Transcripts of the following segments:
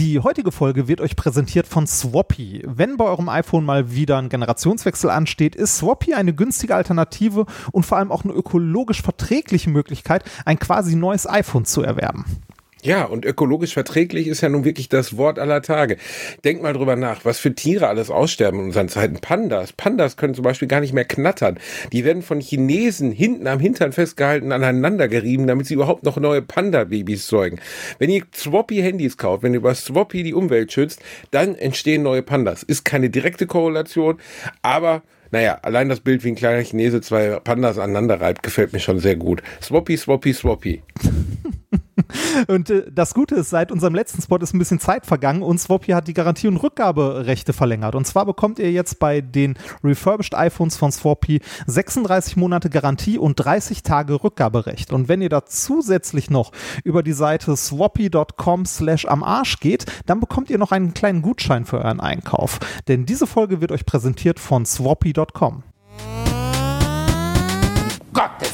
Die heutige Folge wird euch präsentiert von Swappy. Wenn bei eurem iPhone mal wieder ein Generationswechsel ansteht, ist Swappy eine günstige Alternative und vor allem auch eine ökologisch verträgliche Möglichkeit, ein quasi neues iPhone zu erwerben. Ja, und ökologisch verträglich ist ja nun wirklich das Wort aller Tage. Denk mal drüber nach, was für Tiere alles aussterben in unseren Zeiten. Pandas. Pandas können zum Beispiel gar nicht mehr knattern. Die werden von Chinesen hinten am Hintern festgehalten, aneinander gerieben, damit sie überhaupt noch neue Panda-Babys zeugen. Wenn ihr Swappy-Handys kauft, wenn ihr über Swappy die Umwelt schützt, dann entstehen neue Pandas. Ist keine direkte Korrelation, aber naja, allein das Bild, wie ein kleiner Chinese zwei Pandas aneinander reibt, gefällt mir schon sehr gut. Swappy, Swappy, Swappy. Und äh, das Gute ist, seit unserem letzten Spot ist ein bisschen Zeit vergangen und Swappy hat die Garantie- und Rückgaberechte verlängert. Und zwar bekommt ihr jetzt bei den refurbished iPhones von Swappy 36 Monate Garantie und 30 Tage Rückgaberecht. Und wenn ihr da zusätzlich noch über die Seite swappy.com slash am Arsch geht, dann bekommt ihr noch einen kleinen Gutschein für euren Einkauf. Denn diese Folge wird euch präsentiert von swappy.com.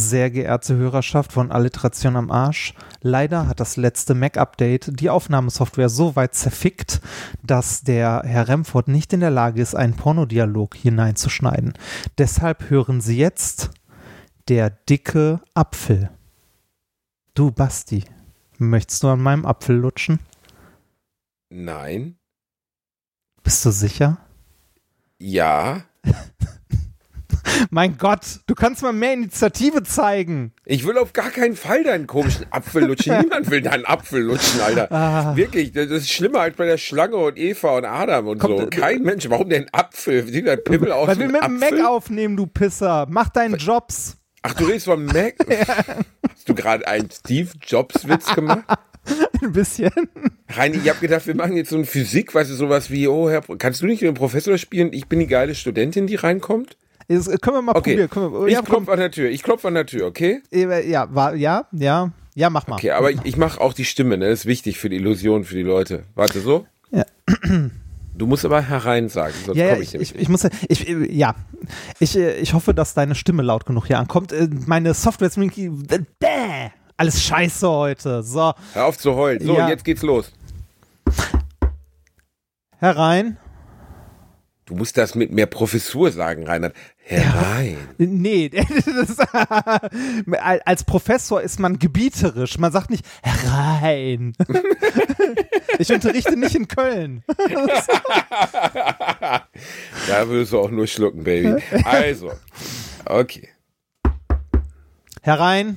Sehr geehrte Hörerschaft von Alliteration am Arsch, leider hat das letzte Mac-Update die Aufnahmesoftware so weit zerfickt, dass der Herr Remford nicht in der Lage ist, einen Pornodialog hineinzuschneiden. Deshalb hören Sie jetzt der dicke Apfel. Du, Basti, möchtest du an meinem Apfel lutschen? Nein. Bist du sicher? Ja. Mein Gott, du kannst mal mehr Initiative zeigen. Ich will auf gar keinen Fall deinen komischen Apfel lutschen. Niemand will deinen Apfel lutschen, Alter. Ah. Wirklich, das ist schlimmer als bei der Schlange und Eva und Adam und Komm, so. Kein Mensch. Warum denn Apfel? Sieht der Pimmel aus Weil wir mit dem? Mac aufnehmen, du Pisser. Mach deinen Jobs. Ach, du redest vom Mac? Hast du gerade einen Steve Jobs Witz gemacht? Ein bisschen. Reini, ich habe gedacht, wir machen jetzt so eine Physik, weißt du, sowas wie, oh Herr, kannst du nicht den Professor spielen? Ich bin die geile Studentin, die reinkommt? Das können wir mal Okay, probieren. Können wir, ich ja, komm, klopfe an der Tür. Ich klopfe an der Tür, okay? äh, ja, war, ja, ja, ja, mach mal. Okay, aber ich, ich mache auch die Stimme, ne? Das ist wichtig für die Illusion, für die Leute. Warte, so? Ja. Du musst aber herein sagen, sonst Ja, komme ich ich, ich, ich muss, ich, äh, ja, ich, äh, ich hoffe, dass deine Stimme laut genug hier ankommt. Äh, Meine Software ist äh, bäh, alles scheiße heute. So, Hör auf zu heulen. So, Ja. jetzt geht's los. herein. Du musst das mit mehr Professur sagen, Reinhard. Herein. Nee, das, als Professor ist man gebieterisch. Man sagt nicht herein. Ich unterrichte nicht in Köln. Da würdest du auch nur schlucken, Baby. Also, okay. Herein.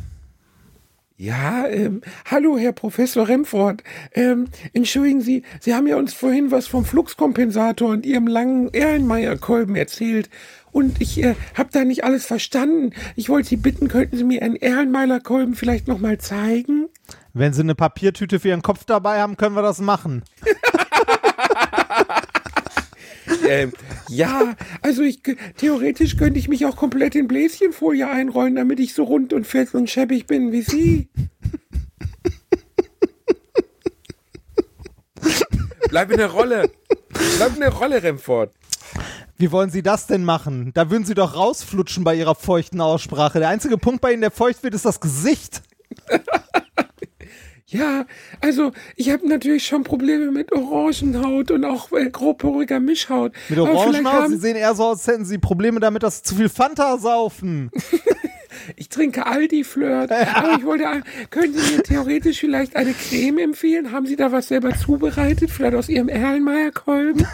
Ja, ähm, hallo, Herr Professor Remford. Ähm, entschuldigen Sie, Sie haben ja uns vorhin was vom Fluxkompensator und Ihrem langen Erlenmeyer-Kolben erzählt. Und ich äh, habe da nicht alles verstanden. Ich wollte Sie bitten, könnten Sie mir einen Erlenmeyer-Kolben vielleicht nochmal zeigen? Wenn Sie eine Papiertüte für Ihren Kopf dabei haben, können wir das machen. Ähm, ja, also ich theoretisch könnte ich mich auch komplett in Bläschenfolie einrollen, damit ich so rund und fest und schäbig bin wie Sie. Bleib in der Rolle. Bleib in der Rolle, Remford. Wie wollen Sie das denn machen? Da würden Sie doch rausflutschen bei Ihrer feuchten Aussprache. Der einzige Punkt bei Ihnen, der feucht wird, ist das Gesicht. Ja, also ich habe natürlich schon Probleme mit Orangenhaut und auch äh, grobporiger Mischhaut. Mit Orangenhaut, Sie sehen eher so aus, als hätten Sie Probleme damit, dass Sie zu viel Fanta saufen. Ich trinke Aldi-Flirt. Aber ich wollte, können Sie mir theoretisch vielleicht eine Creme empfehlen? Haben Sie da was selber zubereitet? Vielleicht aus Ihrem Erlenmeyer-Kolben?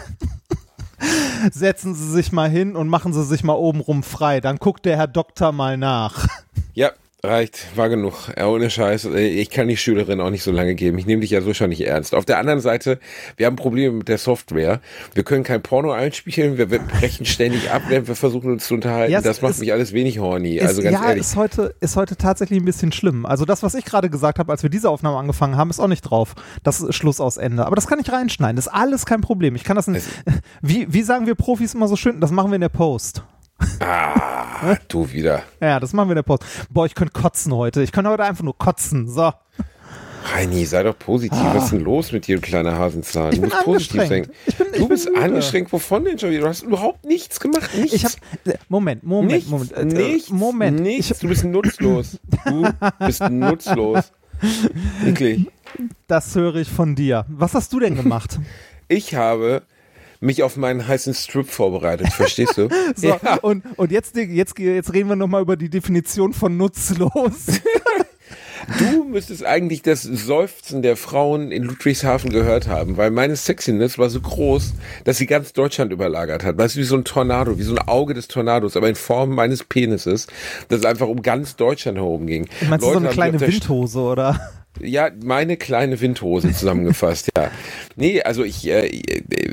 Setzen Sie sich mal hin und machen Sie sich mal obenrum frei. Dann guckt der Herr Doktor mal nach. Ja, reicht. War genug. Ja, ohne Scheiß. äh, Ich kann die Schülerin auch nicht so lange geben. Ich nehme dich ja so schon nicht ernst. Auf der anderen Seite, wir haben Probleme mit der Software. Wir können kein Porno einspielen. Wir, brechen ständig ab, während wir versuchen uns zu unterhalten. Ja, das macht ist- mich alles wenig horny. Also ist, ganz ja, ehrlich. ist heute, ist heute tatsächlich ein bisschen schlimm. Also das, was ich gerade gesagt habe, als wir diese Aufnahme angefangen haben, ist auch nicht drauf. Das ist Schluss aus Ende. Aber das kann ich reinschneiden. Das ist alles kein Problem. Ich kann das nicht. Wie, wie sagen wir Profis immer so schön? Das machen wir in der Post. Ah, du wieder. Ja, das machen wir in der Pause. Boah, ich könnte kotzen heute. Ich könnte heute einfach nur kotzen. So. Reini, sei doch positiv. Ah. Was ist denn los mit dir, du kleiner Hasenzahn? Ich bin du musst positiv. Ich bin, du bist müde. angeschränkt. Wovon denn schon wieder? Du hast überhaupt nichts gemacht. Nichts. Ich hab, Moment, Moment, nichts, Moment. Äh, nichts, Moment. Nichts. Du bist nutzlos. Du bist nutzlos. Wirklich. Das höre ich von dir. Was hast du denn gemacht? Ich habe mich auf meinen heißen Strip vorbereitet, verstehst du? so, ja. und, und jetzt, jetzt, jetzt reden wir nochmal über die Definition von nutzlos. Du müsstest eigentlich das Seufzen der Frauen in Ludwigshafen gehört haben, weil meine Sexiness war so groß, dass sie ganz Deutschland überlagert hat. Weißt du, wie so ein Tornado, wie so ein Auge des Tornados, aber in Form meines Penises, das einfach um ganz Deutschland herum ging. Meinst Leute du so eine kleine Windhose, oder? Ja, meine kleine Windhose zusammengefasst, ja. Nee, also ich, äh,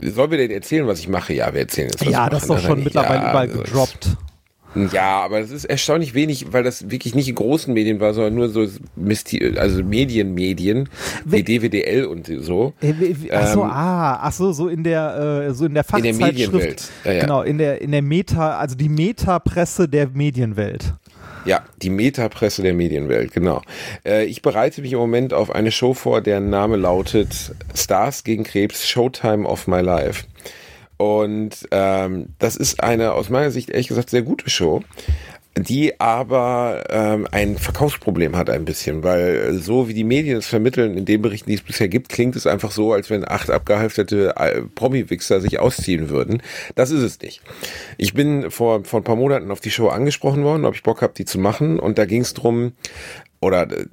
soll wir denn erzählen, was ich mache? Ja, wir erzählen jetzt. Ja, das ist doch schon mittlerweile ja, überall gedroppt. Ja, aber das ist erstaunlich wenig, weil das wirklich nicht in großen Medien war, sondern nur so Mysti also Medienmedien, wie DWDL und so. Äh, ach so, ähm, ah, ach so, so in der, äh, so in der Fachzeitschrift. In der Medienwelt. Ja, ja. Genau, in der, in der Meta, also die Meta-Presse der Medienwelt. Ja, die Metapresse der Medienwelt, genau. Äh, ich bereite mich im Moment auf eine Show vor, deren Name lautet Stars gegen Krebs, Showtime of My Life. Und ähm, das ist eine aus meiner Sicht ehrlich gesagt sehr gute Show die aber ähm, ein Verkaufsproblem hat ein bisschen, weil so wie die Medien es vermitteln, in den Berichten, die es bisher gibt, klingt es einfach so, als wenn acht abgehalfterte äh, Promi-Wichser sich ausziehen würden. Das ist es nicht. Ich bin vor, vor ein paar Monaten auf die Show angesprochen worden, ob ich Bock habe, die zu machen und da ging es drum, oder äh,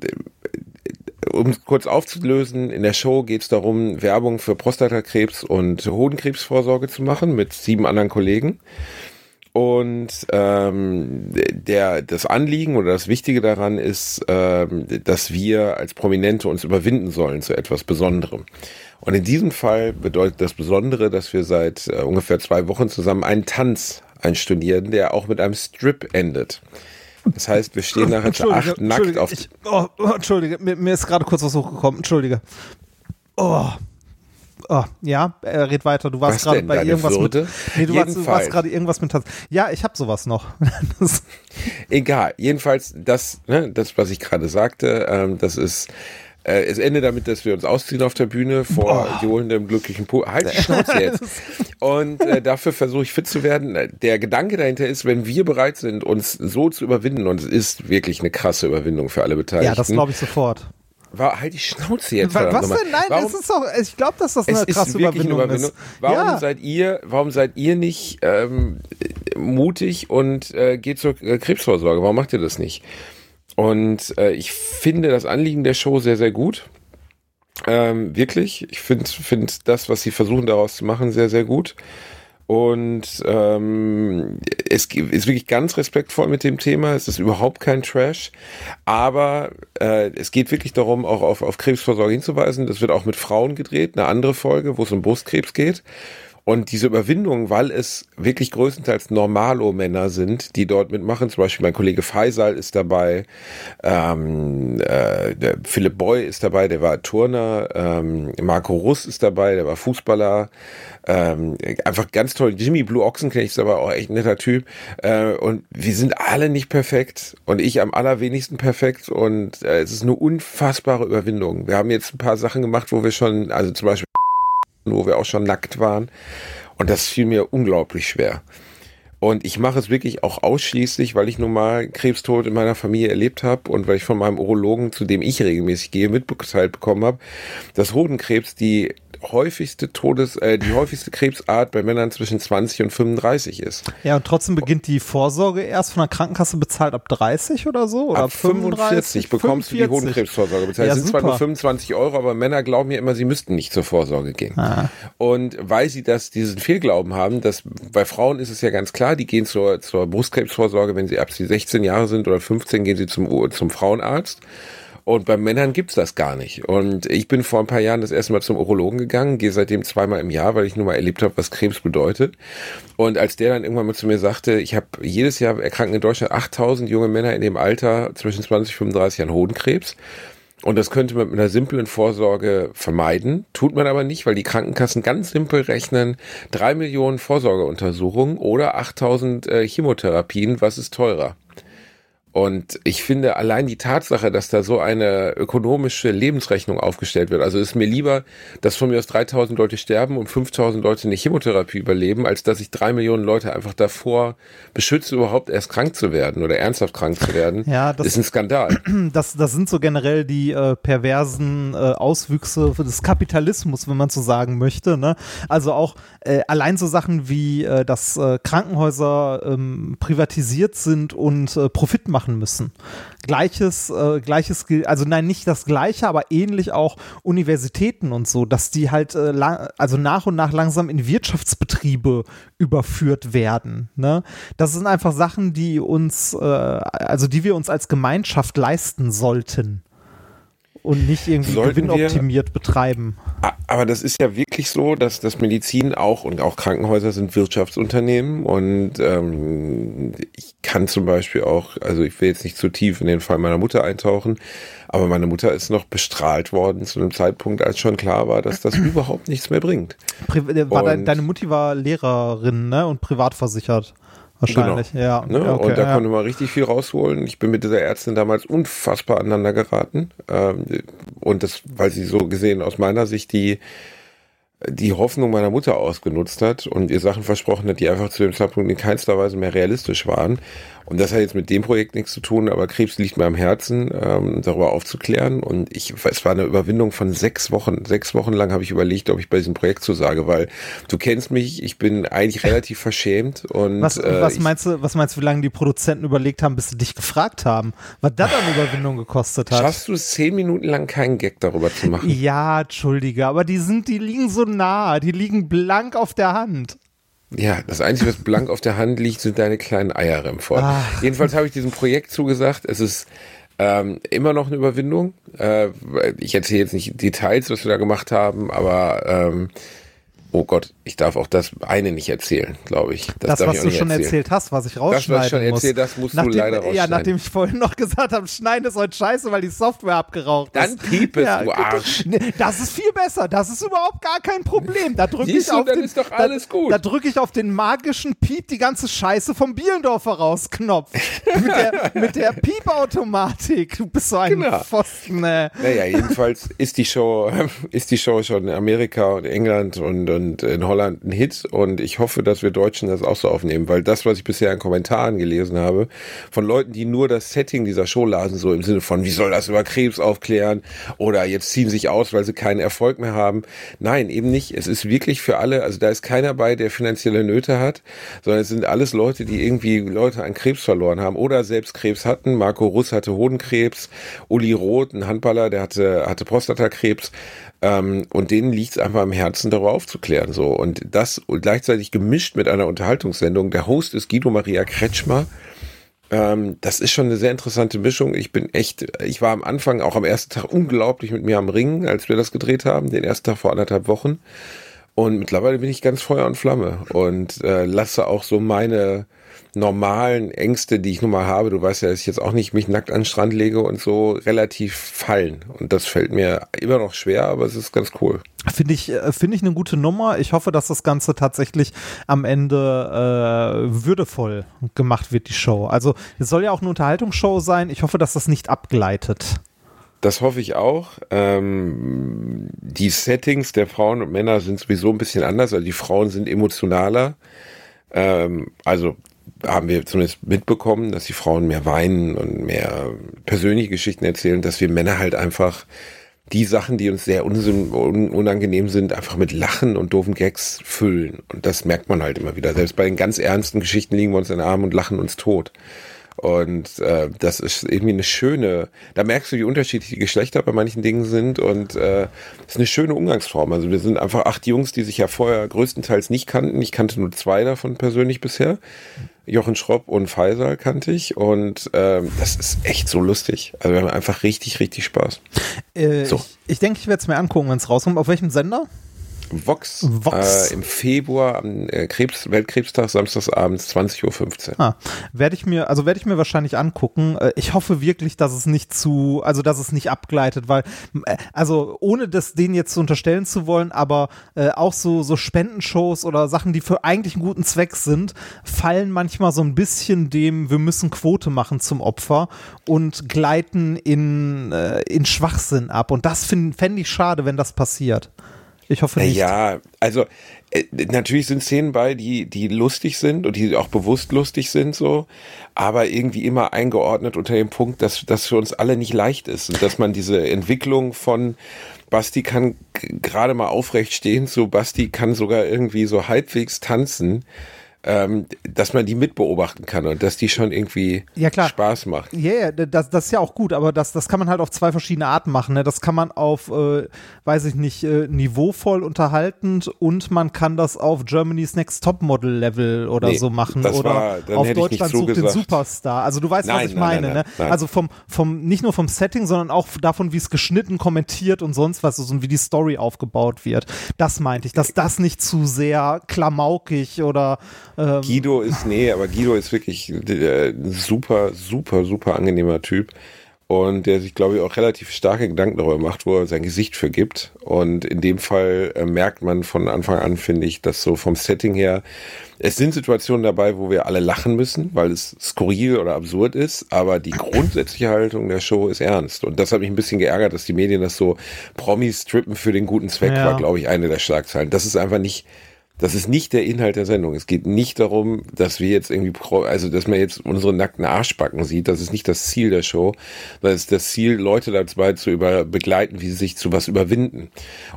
um es kurz aufzulösen, in der Show geht es darum, Werbung für Prostatakrebs und Hodenkrebsvorsorge zu machen mit sieben anderen Kollegen. Und ähm, der, das Anliegen oder das Wichtige daran ist, ähm, dass wir als Prominente uns überwinden sollen zu etwas Besonderem. Und in diesem Fall bedeutet das Besondere, dass wir seit äh, ungefähr zwei Wochen zusammen einen Tanz einstudieren, der auch mit einem Strip endet. Das heißt, wir stehen nachher zu acht nackt auf. Ich, oh, oh, Entschuldige, mir, mir ist gerade kurz was hochgekommen. Entschuldige. Oh. Oh, ja, äh, red weiter. Du warst gerade bei irgendwas Würde? mit. Nee, du warst, warst gerade irgendwas mit Tanz. Ja, ich habe sowas noch. Egal. Jedenfalls, das, ne, das, was ich gerade sagte, ähm, das ist äh, es endet damit, dass wir uns ausziehen auf der Bühne vor oh. johlendem glücklichen Pool. Halt die Schnauze jetzt. Und äh, dafür versuche ich fit zu werden. Der Gedanke dahinter ist, wenn wir bereit sind, uns so zu überwinden, und es ist wirklich eine krasse Überwindung für alle Beteiligten. Ja, das glaube ich sofort. War, halt die Schnauze jetzt. Was, was denn? Nein, warum, das ist doch, ich glaube, dass das eine krasse Überwindung, eine Überwindung, ist. Warum ja. seid ihr, warum seid ihr nicht ähm, mutig und äh, geht zur äh, Krebsvorsorge? Warum macht ihr das nicht? Und äh, ich finde das Anliegen der Show sehr, sehr gut. Ähm, wirklich. Ich finde find das, was sie versuchen daraus zu machen, sehr, sehr gut. Und ähm, es ist wirklich ganz respektvoll mit dem Thema. Es ist überhaupt kein Trash. Aber äh, es geht wirklich darum, auch auf, auf Krebsvorsorge hinzuweisen. Das wird auch mit Frauen gedreht. Eine andere Folge, wo es um Brustkrebs geht. Und diese Überwindung, weil es wirklich größtenteils Normalo-Männer sind, die dort mitmachen, zum Beispiel mein Kollege Faisal ist dabei, ähm, äh, der Philipp Boy ist dabei, der war Turner, ähm, Marco Russ ist dabei, der war Fußballer, ähm, einfach ganz toll. Jimmy Blue Ochsenknecht ist aber auch echt ein netter Typ. Äh, und wir sind alle nicht perfekt und ich am allerwenigsten perfekt und äh, es ist eine unfassbare Überwindung. Wir haben jetzt ein paar Sachen gemacht, wo wir schon, also zum Beispiel wo wir auch schon nackt waren. Und das fiel mir unglaublich schwer. Und ich mache es wirklich auch ausschließlich, weil ich nun mal Krebstod in meiner Familie erlebt habe und weil ich von meinem Urologen, zu dem ich regelmäßig gehe, mitgeteilt bekommen habe, dass Hodenkrebs die häufigste Todes, äh, die häufigste Krebsart bei Männern zwischen 20 und 35 ist. Ja, und trotzdem beginnt die Vorsorge erst von der Krankenkasse bezahlt ab 30 oder so? Oder ab 45 bekommst 45. du die Hodenkrebsvorsorge bezahlt. Ja, das sind super. zwar nur 25 Euro, aber Männer glauben ja immer, sie müssten nicht zur Vorsorge gehen. Ah. Und weil sie das, diesen Fehlglauben haben, dass bei Frauen ist es ja ganz klar, die gehen zur, zur Brustkrebsvorsorge, wenn sie ab 16 Jahre sind oder 15 gehen sie zum, zum Frauenarzt. Und bei Männern gibt's das gar nicht. Und ich bin vor ein paar Jahren das erste Mal zum Urologen gegangen, gehe seitdem zweimal im Jahr, weil ich nur mal erlebt habe, was Krebs bedeutet. Und als der dann irgendwann mal zu mir sagte, ich habe jedes Jahr erkranken in Deutschland 8000 junge Männer in dem Alter zwischen 20 und 35 an Hodenkrebs. Und das könnte man mit einer simplen Vorsorge vermeiden. Tut man aber nicht, weil die Krankenkassen ganz simpel rechnen, drei Millionen Vorsorgeuntersuchungen oder 8000 äh, Chemotherapien, was ist teurer? Und ich finde allein die Tatsache, dass da so eine ökonomische Lebensrechnung aufgestellt wird, also ist mir lieber, dass von mir aus 3000 Leute sterben und 5000 Leute eine Chemotherapie überleben, als dass ich drei Millionen Leute einfach davor beschütze, überhaupt erst krank zu werden oder ernsthaft krank zu werden. Ja, das ist ein Skandal. Das, das sind so generell die äh, perversen äh, Auswüchse des Kapitalismus, wenn man so sagen möchte. Ne? Also auch äh, allein so Sachen wie, äh, dass äh, Krankenhäuser ähm, privatisiert sind und äh, Profit machen machen müssen. Gleiches, äh, gleiches, also nein, nicht das gleiche, aber ähnlich auch Universitäten und so, dass die halt äh, also nach und nach langsam in Wirtschaftsbetriebe überführt werden. Ne? Das sind einfach Sachen, die uns, äh, also die wir uns als Gemeinschaft leisten sollten und nicht irgendwie Sollten gewinnoptimiert wir, betreiben. Aber das ist ja wirklich so, dass das Medizin auch und auch Krankenhäuser sind Wirtschaftsunternehmen und ähm, ich kann zum Beispiel auch, also ich will jetzt nicht zu tief in den Fall meiner Mutter eintauchen, aber meine Mutter ist noch bestrahlt worden zu einem Zeitpunkt, als schon klar war, dass das überhaupt nichts mehr bringt. Pri war dein, deine Mutti war Lehrerin ne? und privat versichert. Wahrscheinlich, genau. ja. Ne? Okay, und da ja. konnte man richtig viel rausholen. Ich bin mit dieser Ärztin damals unfassbar aneinander geraten. Ähm, und das, weil sie so gesehen aus meiner Sicht die die Hoffnung meiner Mutter ausgenutzt hat und ihr Sachen versprochen hat, die einfach zu dem Zeitpunkt in keinster Weise mehr realistisch waren. Und das hat jetzt mit dem Projekt nichts zu tun, aber Krebs liegt mir am Herzen, ähm, darüber aufzuklären. Und ich, es war eine Überwindung von sechs Wochen. Sechs Wochen lang habe ich überlegt, ob ich bei diesem Projekt zusage, weil du kennst mich, ich bin eigentlich relativ verschämt. Und, was, äh, was meinst du, was meinst du, wie lange die Produzenten überlegt haben, bis sie dich gefragt haben, was das an Überwindung gekostet hat? Schaffst du es zehn Minuten lang keinen Gag darüber zu machen? Ja, entschuldige, aber die sind, die liegen so nah, die liegen blank auf der Hand. Ja, das Einzige, was blank auf der Hand liegt, sind deine kleinen Eier, Remford. Ach. Jedenfalls habe ich diesem Projekt zugesagt. Es ist ähm, immer noch eine Überwindung. Äh, ich erzähle jetzt nicht Details, was wir da gemacht haben, aber ähm, Oh Gott, ich darf auch das eine nicht erzählen, glaube ich. Das, das was du schon erzählen. erzählt hast, was ich rausschneiden Das, was ich schon muss. erzählt, das musst nachdem, du leider rausschneiden. Ja, nachdem ich vorhin noch gesagt habe, schneiden ist heute scheiße, weil die Software abgeraucht ist. Dann piep es, ja, du Arsch. Das ist viel besser. Das ist überhaupt gar kein Problem. Da drücke ich auf dann den. Da, da drücke ich auf den magischen Piep die ganze Scheiße vom Bielendorfer rausknopf. mit der, mit der Piep-Automatik. Du bist so ein genau. Pfosten. Äh. Naja, jedenfalls ist die Show, ist die Show schon in Amerika und England und, und in Holland ein Hit und ich hoffe, dass wir Deutschen das auch so aufnehmen, weil das, was ich bisher in Kommentaren gelesen habe, von Leuten, die nur das Setting dieser Show lasen, so im Sinne von, wie soll das über Krebs aufklären oder jetzt ziehen sich aus, weil sie keinen Erfolg mehr haben. Nein, eben nicht. Es ist wirklich für alle, also da ist keiner bei, der finanzielle Nöte hat, sondern es sind alles Leute, die irgendwie Leute an Krebs verloren haben oder selbst Krebs hatten. Marco Russ hatte Hodenkrebs, Uli Roth, ein Handballer, der hatte, hatte Prostatakrebs. Ähm, und denen liegt es einfach am Herzen, darüber aufzuklären. So. Und das gleichzeitig gemischt mit einer Unterhaltungssendung. Der Host ist Guido Maria Kretschmer. Ähm, das ist schon eine sehr interessante Mischung. Ich bin echt, ich war am Anfang auch am ersten Tag unglaublich mit mir am Ringen, als wir das gedreht haben, den ersten Tag vor anderthalb Wochen. Und mittlerweile bin ich ganz Feuer und Flamme und äh, lasse auch so meine normalen Ängste, die ich nun mal habe, du weißt ja, dass ich jetzt auch nicht mich nackt an den Strand lege und so relativ fallen. Und das fällt mir immer noch schwer, aber es ist ganz cool. Finde ich, äh, finde ich eine gute Nummer. Ich hoffe, dass das Ganze tatsächlich am Ende äh, würdevoll gemacht wird, die Show. Also es soll ja auch eine Unterhaltungsshow sein. Ich hoffe, dass das nicht abgleitet. Das hoffe ich auch. Ähm, die Settings der Frauen und Männer sind sowieso ein bisschen anders. Also die Frauen sind emotionaler. Ähm, also haben wir zumindest mitbekommen, dass die Frauen mehr weinen und mehr persönliche Geschichten erzählen, dass wir Männer halt einfach die Sachen, die uns sehr unangenehm sind, einfach mit Lachen und doofen Gags füllen. Und das merkt man halt immer wieder. Selbst bei den ganz ernsten Geschichten liegen wir uns in den Armen und lachen uns tot. Und äh, das ist irgendwie eine schöne, da merkst du, wie unterschiedlich die Geschlechter bei manchen Dingen sind und äh, ist eine schöne Umgangsform. Also wir sind einfach acht Jungs, die sich ja vorher größtenteils nicht kannten. Ich kannte nur zwei davon persönlich bisher. Jochen Schropp und Faisal kannte ich und ähm, das ist echt so lustig. Also wir haben einfach richtig, richtig Spaß. Äh, so. Ich, ich denke, ich werde es mir angucken, wenn es rauskommt. Auf welchem Sender? Vox, Vox. Äh, im Februar am äh, Krebs, Weltkrebstag, samstagsabends 20.15 Uhr. Ah, werde ich mir, also werde ich mir wahrscheinlich angucken. Äh, ich hoffe wirklich, dass es nicht zu, also dass es nicht abgleitet, weil, äh, also ohne das denen jetzt zu unterstellen zu wollen, aber äh, auch so, so Spendenshows oder Sachen, die für eigentlich einen guten Zweck sind, fallen manchmal so ein bisschen dem, wir müssen Quote machen zum Opfer und gleiten in, äh, in Schwachsinn ab. Und das fände ich schade, wenn das passiert. Ich hoffe nicht. Ja, also äh, natürlich sind Szenen bei, die, die lustig sind und die auch bewusst lustig sind, so, aber irgendwie immer eingeordnet unter dem Punkt, dass das für uns alle nicht leicht ist und dass man diese Entwicklung von Basti kann gerade mal aufrecht stehen, so Basti kann sogar irgendwie so halbwegs tanzen ähm, dass man die mitbeobachten kann und dass die schon irgendwie ja. Spaß macht. Ja, yeah, das, das ist ja auch gut, aber das, das kann man halt auf zwei verschiedene Arten machen. Ne? Das kann man auf, äh, weiß ich nicht, äh, niveauvoll unterhaltend und man kann das auf Germany's Next Topmodel Level oder nee, so machen oder war, auf Deutschland sucht den Superstar. Also du weißt, nein, was ich nein, meine. Nein, ne? Also vom, vom, nicht nur vom Setting, sondern auch davon, wie es geschnitten, kommentiert und sonst was ist und wie die Story aufgebaut wird. Das meinte ich, dass das nicht zu sehr klamaukig oder ähm, Guido ist, nee, aber Guido ist wirklich äh, ein super, super, super angenehmer Typ. Und der sich, glaube ich, auch relativ starke Gedanken darüber macht, wo er sein Gesicht für gibt. Und in dem Fall äh, merkt man von Anfang an, finde ich, dass so vom Setting her, es sind Situationen dabei, wo wir alle lachen müssen, weil es skurril oder absurd ist, aber die grundsätzliche Haltung der Show ist ernst. Und das hat mich ein bisschen geärgert, dass die Medien das so Promis strippen für den guten Zweck ja. war, glaube ich, eine der Schlagzeilen. Das ist einfach nicht, das ist nicht der Inhalt der Sendung. Es geht nicht darum, dass wir jetzt irgendwie, also dass man jetzt unsere nackten Arschbacken sieht. Das ist nicht das Ziel der Show. Das ist das Ziel, Leute dabei zu über, begleiten, wie sie sich zu was überwinden.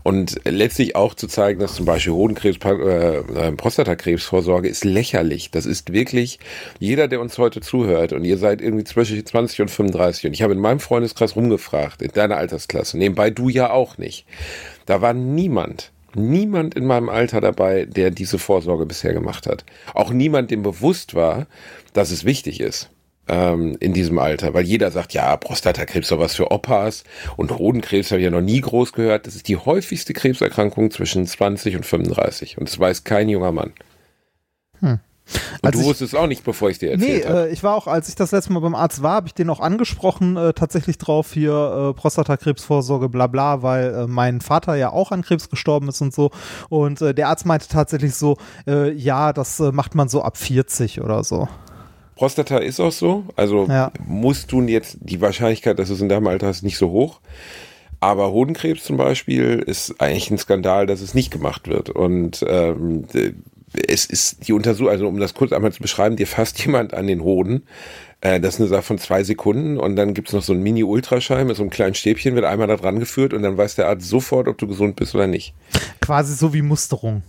Und letztlich auch zu zeigen, dass zum Beispiel Hodenkrebs, äh, äh, Prostatakrebsvorsorge ist lächerlich. Das ist wirklich jeder, der uns heute zuhört und ihr seid irgendwie zwischen 20 und 35 und ich habe in meinem Freundeskreis rumgefragt, in deiner Altersklasse, nebenbei du ja auch nicht. Da war niemand, niemand in meinem Alter dabei, der diese Vorsorge bisher gemacht hat. Auch niemand, dem bewusst war, dass es wichtig ist ähm, in diesem Alter, weil jeder sagt, ja, Prostatakrebs ist was für Opas und Hodenkrebs habe ich ja noch nie groß gehört. Das ist die häufigste Krebserkrankung zwischen 20 und 35 und das weiß kein junger Mann. Hm. Und du wusstest es auch nicht, bevor ich dir erzählt habe. Nee, äh, ich war auch, als ich das letzte Mal beim Arzt war, habe ich den auch angesprochen, äh, tatsächlich drauf hier äh, Prostatakrebsvorsorge, bla bla, weil äh, mein Vater ja auch an Krebs gestorben ist und so. Und äh, der Arzt meinte tatsächlich so, äh, ja, das macht man so ab 40 oder so. Prostata ist auch so. Also ja. musst du jetzt, die Wahrscheinlichkeit, dass du es in deinem Alter hast, nicht so hoch. Aber Hodenkrebs zum Beispiel ist eigentlich ein Skandal, dass es nicht gemacht wird. Und ähm, es ist die Untersuchung, also um das kurz einmal zu beschreiben, dir fasst jemand an den Hoden. Äh, das ist eine Sache von zwei Sekunden und dann gibt's noch so ein Mini-Ultraschall mit so einem kleinen Stäbchen, wird einmal da dran geführt und dann weiß der Arzt sofort, ob du gesund bist oder nicht. Quasi so wie Musterung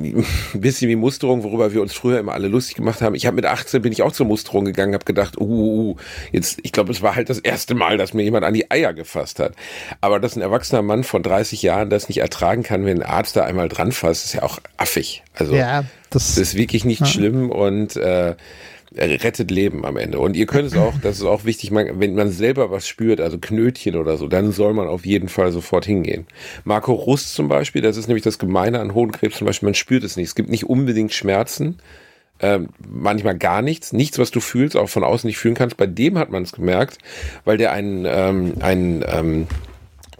ein bisschen wie Musterung, worüber wir uns früher immer alle lustig gemacht haben. Ich habe mit 18 bin ich auch zur Musterung gegangen, habe gedacht, uh, uh, uh, jetzt, ich glaube, es war halt das erste Mal, dass mir jemand an die Eier gefasst hat. Aber dass ein erwachsener Mann von 30 Jahren das nicht ertragen kann, wenn ein Arzt da einmal dran fasst, ist ja auch affig. Also ja, das, das ist wirklich nicht ja. schlimm und äh, rettet Leben am Ende. Und ihr könnt es auch, das ist auch wichtig, man, wenn man selber was spürt, also Knötchen oder so, dann soll man auf jeden Fall sofort hingehen. Marco Rust zum Beispiel, das ist nämlich das Gemeine an Hodenkrebs zum Beispiel, man spürt es nicht. Es gibt nicht unbedingt Schmerzen, ähm, manchmal gar nichts, nichts, was du fühlst, auch von außen nicht fühlen kannst. Bei dem hat man es gemerkt, weil der einen, ähm, einen, ähm,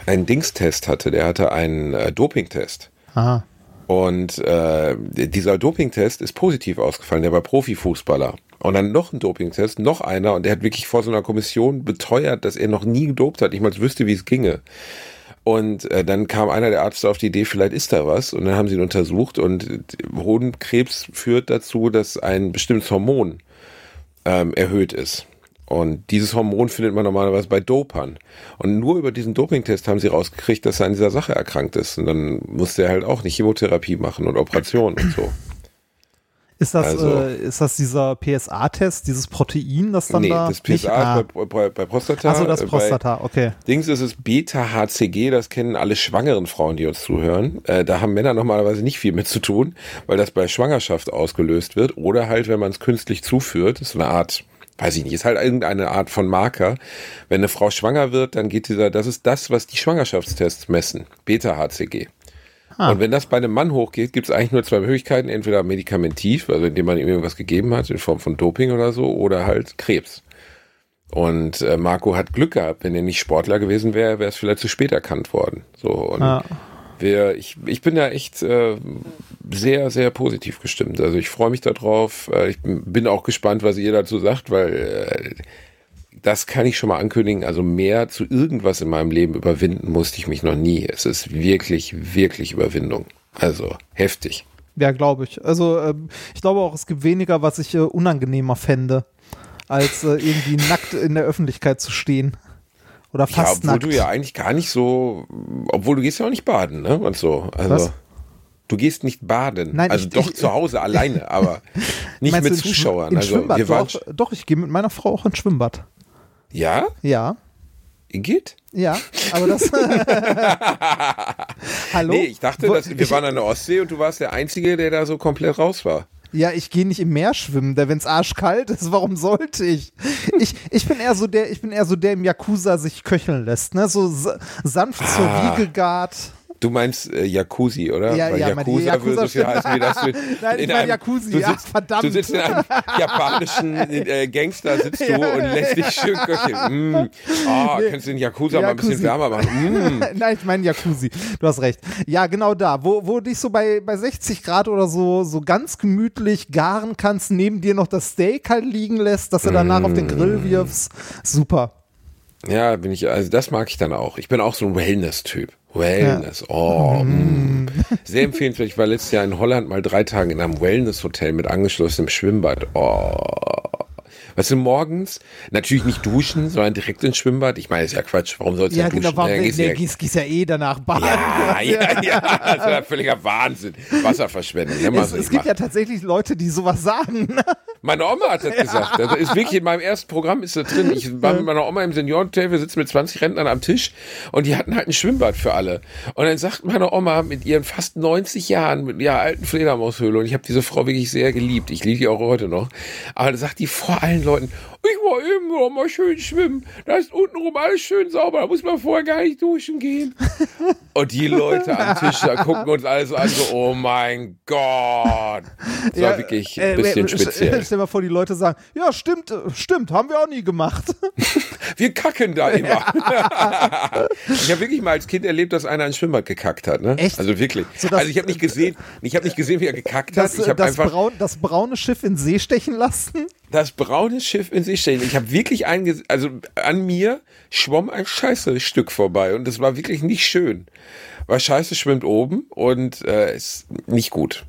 einen Dingstest hatte, der hatte einen äh, Dopingtest. Aha. Und äh, dieser Dopingtest ist positiv ausgefallen, der war Profifußballer. Und dann noch ein Dopingtest, noch einer, und der hat wirklich vor so einer Kommission beteuert, dass er noch nie gedopt hat, nicht mal wüsste, wie es ginge. Und äh, dann kam einer der Ärzte auf die Idee, vielleicht ist da was. Und dann haben sie ihn untersucht. Und Hodenkrebs führt dazu, dass ein bestimmtes Hormon ähm, erhöht ist. Und dieses Hormon findet man normalerweise bei Dopern. Und nur über diesen Dopingtest haben sie rausgekriegt, dass er an dieser Sache erkrankt ist. Und dann musste er halt auch eine Chemotherapie machen und Operationen und so. Ist das, also, äh, ist das dieser PSA-Test, dieses Protein, das dann nee, da? Nee, das PSA nicht, ah. bei, bei, bei, Prostata. Achso, das Prostata, bei okay. Dings ist es Beta-HCG, das kennen alle schwangeren Frauen, die uns zuhören. Äh, da haben Männer normalerweise nicht viel mit zu tun, weil das bei Schwangerschaft ausgelöst wird oder halt, wenn man es künstlich zuführt. Ist so eine Art weiß ich nicht, ist halt irgendeine Art von Marker. Wenn eine Frau schwanger wird, dann geht dieser, das ist das, was die Schwangerschaftstests messen. Beta-HCG. Und wenn das bei einem Mann hochgeht, gibt es eigentlich nur zwei Möglichkeiten. Entweder medikamentiv, also indem man ihm irgendwas gegeben hat, in Form von Doping oder so, oder halt Krebs. Und äh, Marco hat Glück gehabt. Wenn er nicht Sportler gewesen wäre, wäre es vielleicht zu spät erkannt worden. So und Ja. wir, ich, ich bin da echt äh, sehr, sehr positiv gestimmt. Also ich freue mich darauf. Äh, ich bin bin auch gespannt, was ihr dazu sagt, weil äh, das kann ich schon mal ankündigen. Also mehr zu irgendwas in meinem Leben überwinden musste ich mich noch nie. Es ist wirklich, wirklich Überwindung. Also heftig. Ja, glaube ich. Also ähm, ich glaube auch, es gibt weniger, was ich äh, unangenehmer fände, als äh, irgendwie nackt in der Öffentlichkeit zu stehen. Oder Ja, fast obwohl nackt. du ja eigentlich gar nicht so, obwohl du gehst ja auch nicht baden, ne? Und so. Also Was? du gehst nicht baden. Nein, also ich- doch ich- zu Hause alleine, aber nicht mit Zuschauern. Also doch, doch, ich gehe mit meiner Frau auch ins Schwimmbad. Ja, Ja, Igitt? ja, aber das. Hallo? Nee, ich dachte, dass, wir ich, waren an der Ostsee und du warst der Einzige, der da so komplett raus war. Ja, ich gehe nicht im Meer schwimmen, denn wenn es arschkalt ist, warum sollte ich? Ich, ich bin eher so der, ich bin eher so der im Yakuza sich köcheln lässt, ne? So sa- sanft zur Ah. Wiege gart. Du meinst äh, Jacuzzi, oder? Ja, Weil ja, Yakuza, Yakuza würde viel stimmt. heißen, wie das du Nein, ich in meine Jacuzzi, du ja, verdammt. Du sitzt in einem japanischen äh, Gangster, sitzt du Ja. und lässt dich schön köcheln. Mm. Oh, Nee. kannst du den Yakuza mal ein bisschen wärmer machen. Mm. Nein, ich meine Jacuzzi. Du hast recht. Ja, genau da, wo, wo du dich so bei, bei 60 Grad oder so, so ganz gemütlich garen kannst, neben dir noch das Steak halt liegen lässt, dass du danach auf den Grill wirfst. Super. Ja, bin ich, also das mag ich dann auch. Ich bin auch so ein Wellness-Typ. Wellness, oh. Mm. Sehr empfehlenswert. Ich war letztes Jahr in Holland mal drei Tage in einem Wellness-Hotel mit angeschlossenem Schwimmbad. Oh. Weißt du, morgens natürlich nicht duschen, sondern direkt ins Schwimmbad. Ich meine, ist ja Quatsch. Warum sollst du Ja, ja, duschen? genau, warum, Ja, nee, gehst ja- gehst, gehst ja eh danach baden. ja, ja, ja, das ist ja völliger Wahnsinn. Wasserverschwendung. Ne, Es, es gibt ja tatsächlich Leute, die sowas sagen. ne? Meine Oma hat das gesagt. Das ist wirklich in meinem ersten Programm ist das drin. Ich war mit meiner Oma im Seniorenhotel, wir sitzen mit 20 Rentnern am Tisch und die hatten halt ein Schwimmbad für alle. Und dann sagt meine Oma mit ihren fast 90 Jahren, mit ihrer alten Fledermaushöhle, und ich habe diese Frau wirklich sehr geliebt, ich liebe die auch heute noch, aber da sagt die vor allen Leuten, ich war eben noch mal schön schwimmen, da ist untenrum alles schön sauber, da muss man vorher gar nicht duschen gehen. Und die Leute am Tisch da gucken uns alle so an, so, oh mein Gott. Das war wirklich ein äh, bisschen äh, speziell. Stell mal vor, die Leute sagen, ja, stimmt, äh, stimmt, haben wir auch nie gemacht. Wir kacken da immer. ich habe wirklich mal als Kind erlebt, dass einer ins Schwimmbad gekackt hat. Ne? Echt? Also wirklich. So, das- also ich habe nicht gesehen, ich habe nicht gesehen, wie er gekackt hat. Das, Ich habe das, einfach braun, das braune Schiff in See stechen lassen. Das braune Schiff in sich stehen. Ich habe wirklich ein, also an mir schwamm ein Scheiße-Stück vorbei und das war wirklich nicht schön. Weil Scheiße schwimmt oben und äh, ist nicht gut.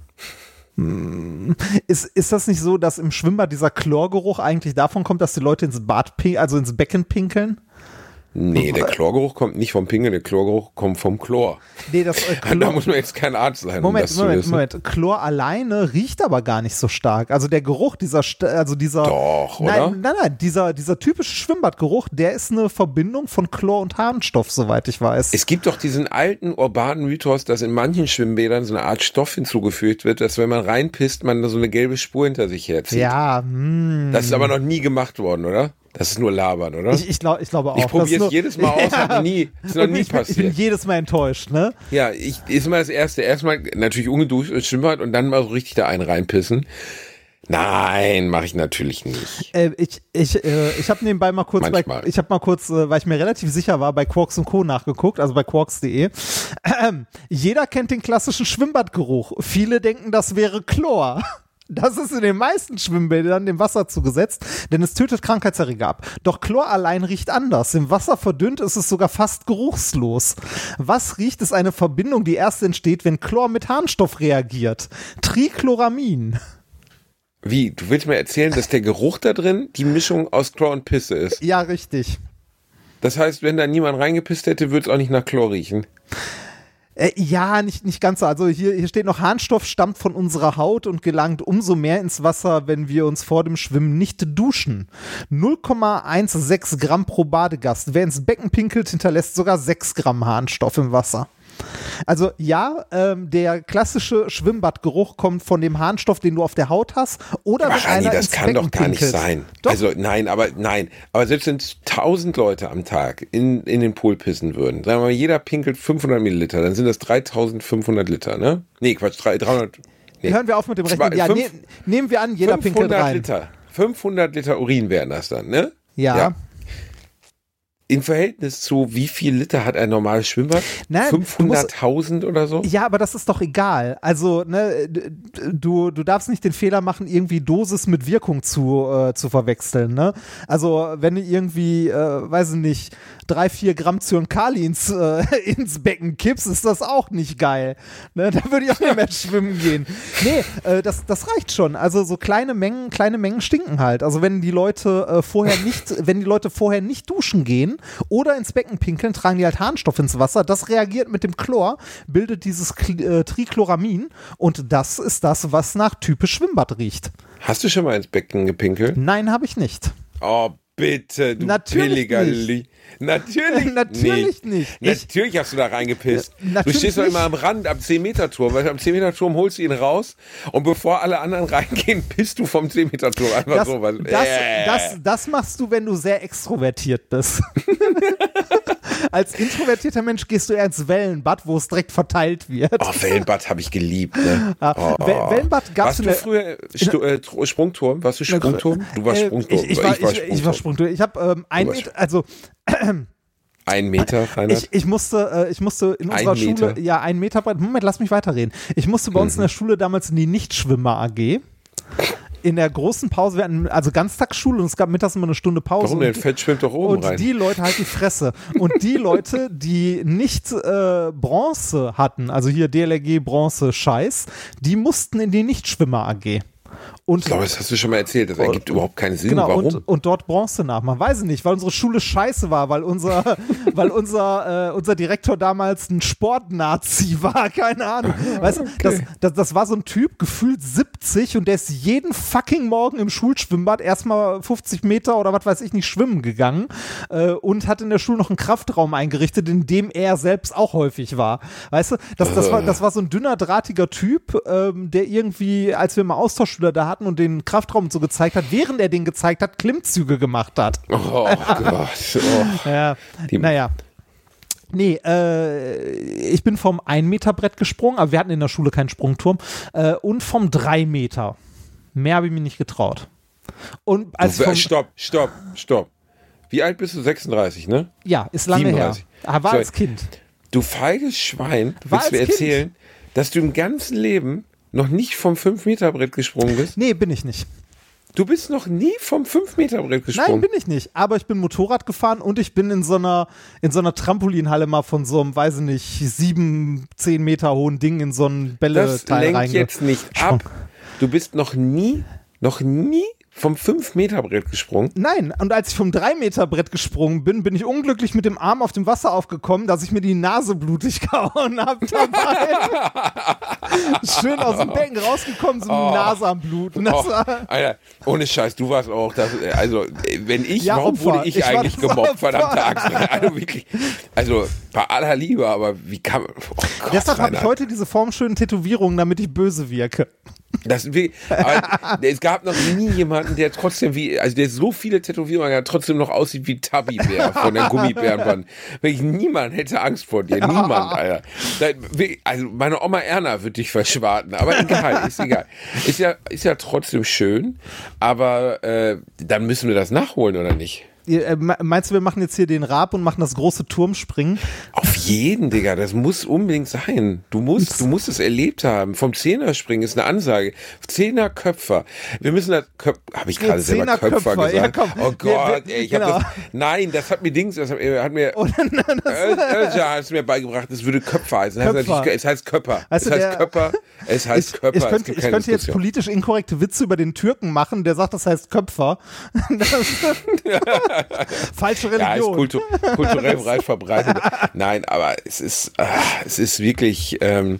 Ist, ist das nicht so, dass im Schwimmbad dieser Chlorgeruch eigentlich davon kommt, dass die Leute ins Bad, also ins Becken pinkeln? Nee, der Chlorgeruch kommt nicht vom Pingeln, der Chlorgeruch kommt vom Chlor. Nee, das äh, Da Chlor, muss man jetzt kein Arzt sein, um Moment, das zu Moment, wissen. Moment. Chlor alleine riecht aber gar nicht so stark. Also der Geruch dieser, St- also dieser. Doch, oder? Nein, nein, nein. Dieser, dieser typische Schwimmbadgeruch, der ist eine Verbindung von Chlor und Harnstoff, soweit ich weiß. Es gibt doch diesen alten urbanen Mythos, dass in manchen Schwimmbädern so eine Art Stoff hinzugefügt wird, dass wenn man reinpisst, man da so eine gelbe Spur hinter sich herzieht. ja, hm. Das ist aber noch nie gemacht worden, oder? Das ist nur labern, oder? Ich, ich, glaub, ich glaube auch. Ich probiere es jedes Mal aus, hat noch nie, ist noch Und nie ich, bin, ich bin passiert. jedes Mal enttäuscht, ne? Ja, ich ist immer das erste. Erstmal natürlich ungeduscht ins Schwimmbad und dann mal so richtig da einen reinpissen. Nein, mache ich natürlich nicht. Äh, ich ich, äh, ich habe nebenbei mal kurz, bei, ich habe mal kurz, äh, weil ich mir relativ sicher war, bei Quarks und Co. nachgeguckt, also bei quarks.de. Jeder kennt den klassischen Schwimmbadgeruch. Viele denken, das wäre Chlor. Das ist in den meisten Schwimmbädern dem Wasser zugesetzt, denn es tötet Krankheitserreger ab. Doch Chlor allein riecht anders. Im Wasser verdünnt ist es sogar fast geruchslos. Was riecht, ist eine Verbindung, die erst entsteht, wenn Chlor mit Harnstoff reagiert. Trichloramin. Wie? Du willst mir erzählen, dass der Geruch da drin die Mischung aus Chlor und Pisse ist? Ja, richtig. Das heißt, wenn da niemand reingepisst hätte, würde es auch nicht nach Chlor riechen. Äh, ja, nicht, nicht ganz so. Also hier, hier steht noch, Harnstoff stammt von unserer Haut und gelangt umso mehr ins Wasser, wenn wir uns vor dem Schwimmen nicht duschen. 0,16 Gramm pro Badegast. Wer ins Becken pinkelt, hinterlässt sogar 6 Gramm Harnstoff im Wasser. Also ja, ähm, der klassische Schwimmbadgeruch kommt von dem Harnstoff, den du auf der Haut hast. Oder Aber wenn Rani, einer das ins kann doch Becken gar nicht pinkelt. sein. Doch. Also nein, aber nein. Aber selbst wenn tausend Leute am Tag in, in den Pool pissen würden, sagen wir mal, jeder pinkelt 500 Milliliter, dann sind das 3500 Liter, ne? Nee, Quatsch, drei- 300. Nee. Hören wir auf mit dem Rechnen. Ja, ne, nehmen wir an, jeder pinkelt 500 rein. Liter. 500 Liter Urin wären das dann, ne? Ja. Im Verhältnis zu wie viel Liter hat ein normales Schwimmbad? Nein, du musst- 500.000 oder so? Ja, aber das ist doch egal. Also, ne, du, du darfst nicht den Fehler machen, irgendwie Dosis mit Wirkung zu, äh, zu verwechseln, ne? Also, wenn du irgendwie, äh, weiß ich nicht, drei, vier Gramm Zyankali ins, äh, ins Becken kippst, ist das auch nicht geil. Ne? Da würde ich auch nicht mehr schwimmen gehen. Nee, äh, das, das reicht schon. Also, so kleine Mengen, kleine Mengen stinken halt. Also, wenn die Leute äh, vorher nicht, wenn die Leute vorher nicht duschen gehen oder ins Becken pinkeln, tragen die halt Harnstoff ins Wasser. Das reagiert mit dem Chlor, bildet dieses Kl äh, Trichloramin und das ist das, was nach typisch Schwimmbad riecht. Hast du schon mal ins Becken gepinkelt? Nein, habe ich nicht. Oh, bitte, du Natürlich billiger nicht. Li Natürlich, Natürlich nicht. Ich- Natürlich hast du da reingepisst. Ja, du stehst doch nicht. immer am Rand, am 10-Meter-Turm. Weil am 10-Meter-Turm holst du ihn raus und bevor alle anderen reingehen, pisst du vom 10-Meter-Turm einfach Das, so. was. das, Äh. das, das machst du, wenn du sehr extrovertiert bist. Als introvertierter Mensch gehst du eher ins Wellenbad, wo es direkt verteilt wird. Oh, Wellenbad habe ich geliebt. Ne? Ja, Oh. Wel- Wellenbad gab's Warst in du früher Stu äh, Sprungturm? Warst du Sprungturm? Du warst Äh, Sprungturm. Ich, ich, war, ich, ich war Sprungturm. Ich habe ähm, ein Meter, also Ein Meter, Reinhard? ich, ich musste, äh, ich musste in Ein unserer Schule, ja, ein Meter breit. Moment, lass mich weiterreden. Ich musste bei uns Mhm. in der Schule damals in die Nichtschwimmer AG. In der großen Pause, wir hatten also Ganztagsschule und es gab mittags immer eine Stunde Pause. Warum und denn? die- Fett schwimmt doch oben und rein. die Leute halt die Fresse. Und die Leute, die nicht äh, Bronze hatten, also hier DLRG Bronze Scheiß, die mussten in die Nichtschwimmer AG. Und ich glaube, das hast du schon mal erzählt. Das ergibt überhaupt keinen Sinn. Genau, Warum? und, und dort Bronze nachmachen. Weiß ich nicht, weil unsere Schule scheiße war, weil unser, weil unser, äh, unser Direktor damals ein Sportnazi war, keine Ahnung. Weißt du, das, das, das war so ein Typ, gefühlt 70 und der ist jeden fucking Morgen im Schulschwimmbad erstmal 50 Meter oder was weiß ich nicht schwimmen gegangen äh, und hat in der Schule noch einen Kraftraum eingerichtet, in dem er selbst auch häufig war. Weißt du, das, das, war, das war so ein dünner, drahtiger Typ, ähm, der irgendwie, als wir mal Austauschschüler da hatten und den Kraftraum und so gezeigt hat, während er den gezeigt hat, Klimmzüge gemacht hat. Oh Gott. Oh. Ja, naja. Nee, äh, ich bin vom 1-Meter-Brett gesprungen, aber wir hatten in der Schule keinen Sprungturm. Äh, und vom 3 Meter. Mehr habe ich mir nicht getraut. Und als Du, stopp, stopp, stopp. Wie alt bist du? 36, ne? ja, ist lange 37. her. Aber war So. als Kind. Du feiges Schwein, du willst mir Kind. erzählen, dass du im ganzen Leben noch nicht vom 5-Meter-Brett gesprungen bist? Nee, bin ich nicht. Du bist noch nie vom 5-Meter-Brett Nein, gesprungen. bin ich nicht. Aber ich bin Motorrad gefahren und ich bin in so einer, in so einer Trampolinhalle mal von so einem, weiß ich nicht, sieben, zehn Meter hohen Ding in so ein das Bälleteil lenkt reinge- jetzt nicht ab. Du bist noch nie, noch nie vom 5-Meter-Brett gesprungen. Nein, und als ich vom 3-Meter-Brett gesprungen bin, bin ich unglücklich mit dem Arm auf dem Wasser aufgekommen, dass ich mir die Nase blutig gehauen habe dabei. Schön aus dem Becken rausgekommen, so eine Nase am Bluten. Oh, Alter, ohne Scheiß, du warst auch das, also äh, wenn ich, Ja, warum Opfer. wurde ich, Ich eigentlich gemobbt, Axt. Also wirklich, also bei aller Liebe, aber wie kann oh Gott, deshalb habe ich heute diese formschönen Tätowierungen, damit ich böse wirke. Das, aber es gab noch nie jemanden, der trotzdem wie, also der so viele Tätowierungen hat, trotzdem noch aussieht wie Tabby-Bär von der Gummibärenband. Wirklich niemand hätte Angst vor dir. Niemand, Alter. Also meine Oma Erna wird dich verschwarten, aber egal, ist egal. Ist ja, ist ja trotzdem schön, aber äh, dann müssen wir das nachholen, oder nicht? Äh, me- Meinst du, wir machen jetzt hier den Rab und machen das große Turmspringen? Auf jeden, Digga, das muss unbedingt sein. Du musst, du musst es erlebt haben. Vom Zehnerspringen ist eine Ansage. Zehnerköpfer. Wir müssen das habe ich gerade Nee, selber Köpfer ja, gesagt. komm. oh Wir- Gott, wir- ey, ich hab genau. das, nein, das hat mir Dings, das hat, mir- hat mir Ö- Özcan hat es mir beigebracht, es würde Köpfer heißen. Das heißt Köpfer. natürlich- Es heißt. Weißt es heißt der- Köpper. Es heißt Ich, Köpper. ich könnte, ich könnte jetzt politisch inkorrekte Witze über den Türken machen, der sagt, das heißt Köpfer. Das, falsche Ja, ist Religion. kultu kulturell breit verbreitet. Nein, aber es ist, ah, es ist wirklich, ähm,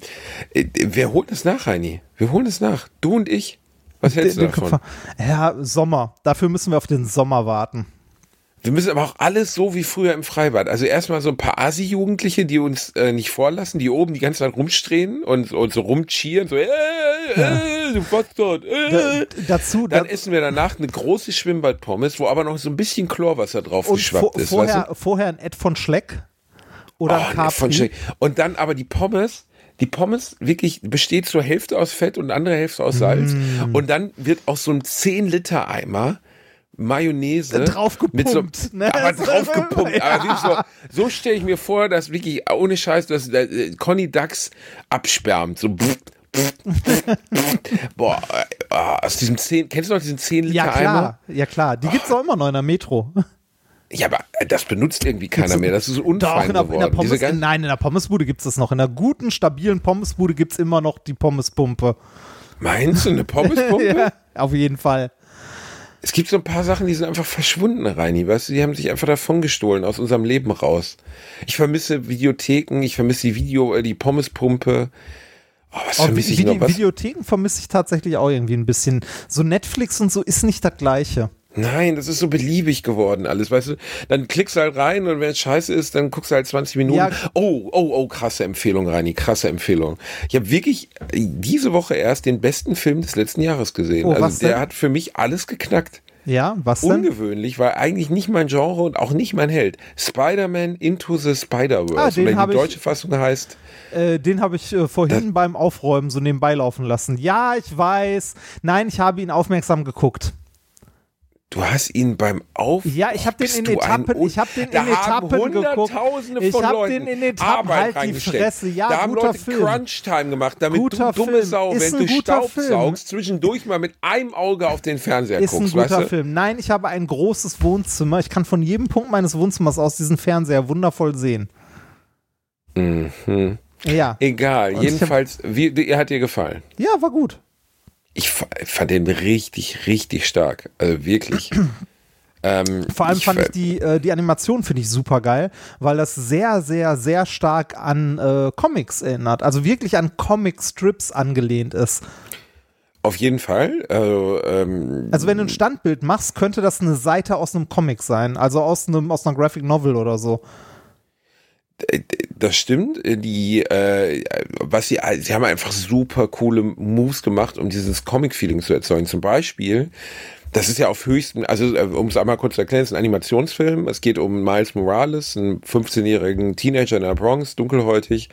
äh, wir holen es nach, Reini. Wir holen es nach. Du und ich. Was hältst Den- du den davon? Köpfer. Ja, Sommer. Dafür müssen wir auf den Sommer warten. Wir müssen aber auch alles so wie früher im Freibad. Also erstmal so ein paar Asi-Jugendliche, die uns äh, nicht vorlassen, die oben die ganze Zeit rumstrehen und, und so rumchieren, so, äh, äh, du Bastard, äh. Da, dazu, Dann da, essen wir danach eine große Schwimmbadpommes, wo aber noch so ein bisschen Chlorwasser drauf und geschwappt vor, ist. vorher, weißt du? vorher ein Ed von Schleck oder ein Oh, nee, Capri. von Shake. Und dann aber die Pommes, die Pommes wirklich besteht zur Hälfte aus Fett und andere Hälfte aus Salz. Mm. Und dann wird aus so einem 10-Liter-Eimer Mayonnaise Draufgepumpt, mit so, ne? aber draufgepumpt. Ja. Aber so, so stelle ich mir vor, dass wirklich ohne Scheiß, dass äh, Conny Dax absperrt. So pff, pff, pff. Boah, äh, aus diesem 10, kennst du noch diesen 10 Liter Ja, Eimer? klar, ja klar. Die gibt's auch immer noch in der Metro. Ja, aber äh, das benutzt irgendwie keiner mehr. Das ist unfein in der, in der geworden. Pommes, ganzen- nein, in der Pommesbude gibt's das noch. In der guten, stabilen Pommesbude gibt's immer noch die Pommespumpe. Meinst du eine Pommespumpe? Ja, auf jeden Fall. Es gibt so ein paar Sachen, die sind einfach verschwunden, Reini. Weißt du, die haben sich einfach davon gestohlen, aus unserem Leben raus. Ich vermisse Videotheken, ich vermisse die Video, äh, die Pommespumpe. Oh, was Auch vermisse ich Vide noch? Was? Videotheken vermisse ich tatsächlich auch irgendwie ein bisschen. So Netflix und so ist nicht das Gleiche. Nein, das ist so beliebig geworden alles, weißt du? Dann klickst du halt rein und wenn es scheiße ist, dann guckst du halt 20 Minuten. Ja. Oh, oh, oh, krasse Empfehlung, Reini, krasse Empfehlung. Ich habe wirklich diese Woche erst den besten Film des letzten Jahres gesehen. Oh, also der denn? hat für mich alles geknackt. Ja, was denn? Ungewöhnlich, weil eigentlich nicht mein Genre und auch nicht mein Held. Spider-Man Into the Spider-Verse. Ah, Oder die ich- deutsche Fassung heißt. Äh, den habe ich äh, vorhin beim Aufräumen so nebenbei laufen lassen. Ja, ich weiß. Nein, ich habe ihn aufmerksam geguckt. Du hast ihn beim Auf. Ja, ich habe den in ein Etappen, ich habe den in Etappen geguckt. Hunderttausende Ich von habe den in Etappen Arbeit halt die. Fresse. Ja, da haben Leute Film. Crunch-Time gemacht, damit Guter du dumme Film. Sau, Ist wenn ein du Staub Film. saugst, zwischendurch mal mit einem Auge auf den Fernseher Ist ein guckst, guter weißt du? Film. Nein, ich habe ein großes Wohnzimmer. Ich kann von jedem Punkt meines Wohnzimmers aus diesen Fernseher wundervoll sehen. Mhm. Ja. Egal, Und jedenfalls, wie, wie hat dir gefallen? Ja, war gut. Ich fa- fand den richtig, richtig stark. Also wirklich. ähm, Vor allem fand ver- ich die, äh, die Animation finde ich super geil, weil das sehr, sehr, sehr stark an äh, Comics erinnert. Also wirklich an Comic-Strips angelehnt ist. Auf jeden Fall. Also, ähm, Also wenn du ein Standbild machst, könnte das eine Seite aus einem Comic sein. Also aus, einem, aus einer Graphic Novel oder so. Das stimmt. Die, äh, was sie, sie haben einfach super coole Moves gemacht, um dieses Comic-Feeling zu erzeugen. Zum Beispiel, das ist ja auf höchstem, also äh, um es einmal kurz zu erklären, es ist ein Animationsfilm. Es geht um Miles Morales, einen 15-jährigen Teenager in der Bronx, dunkelhäutig,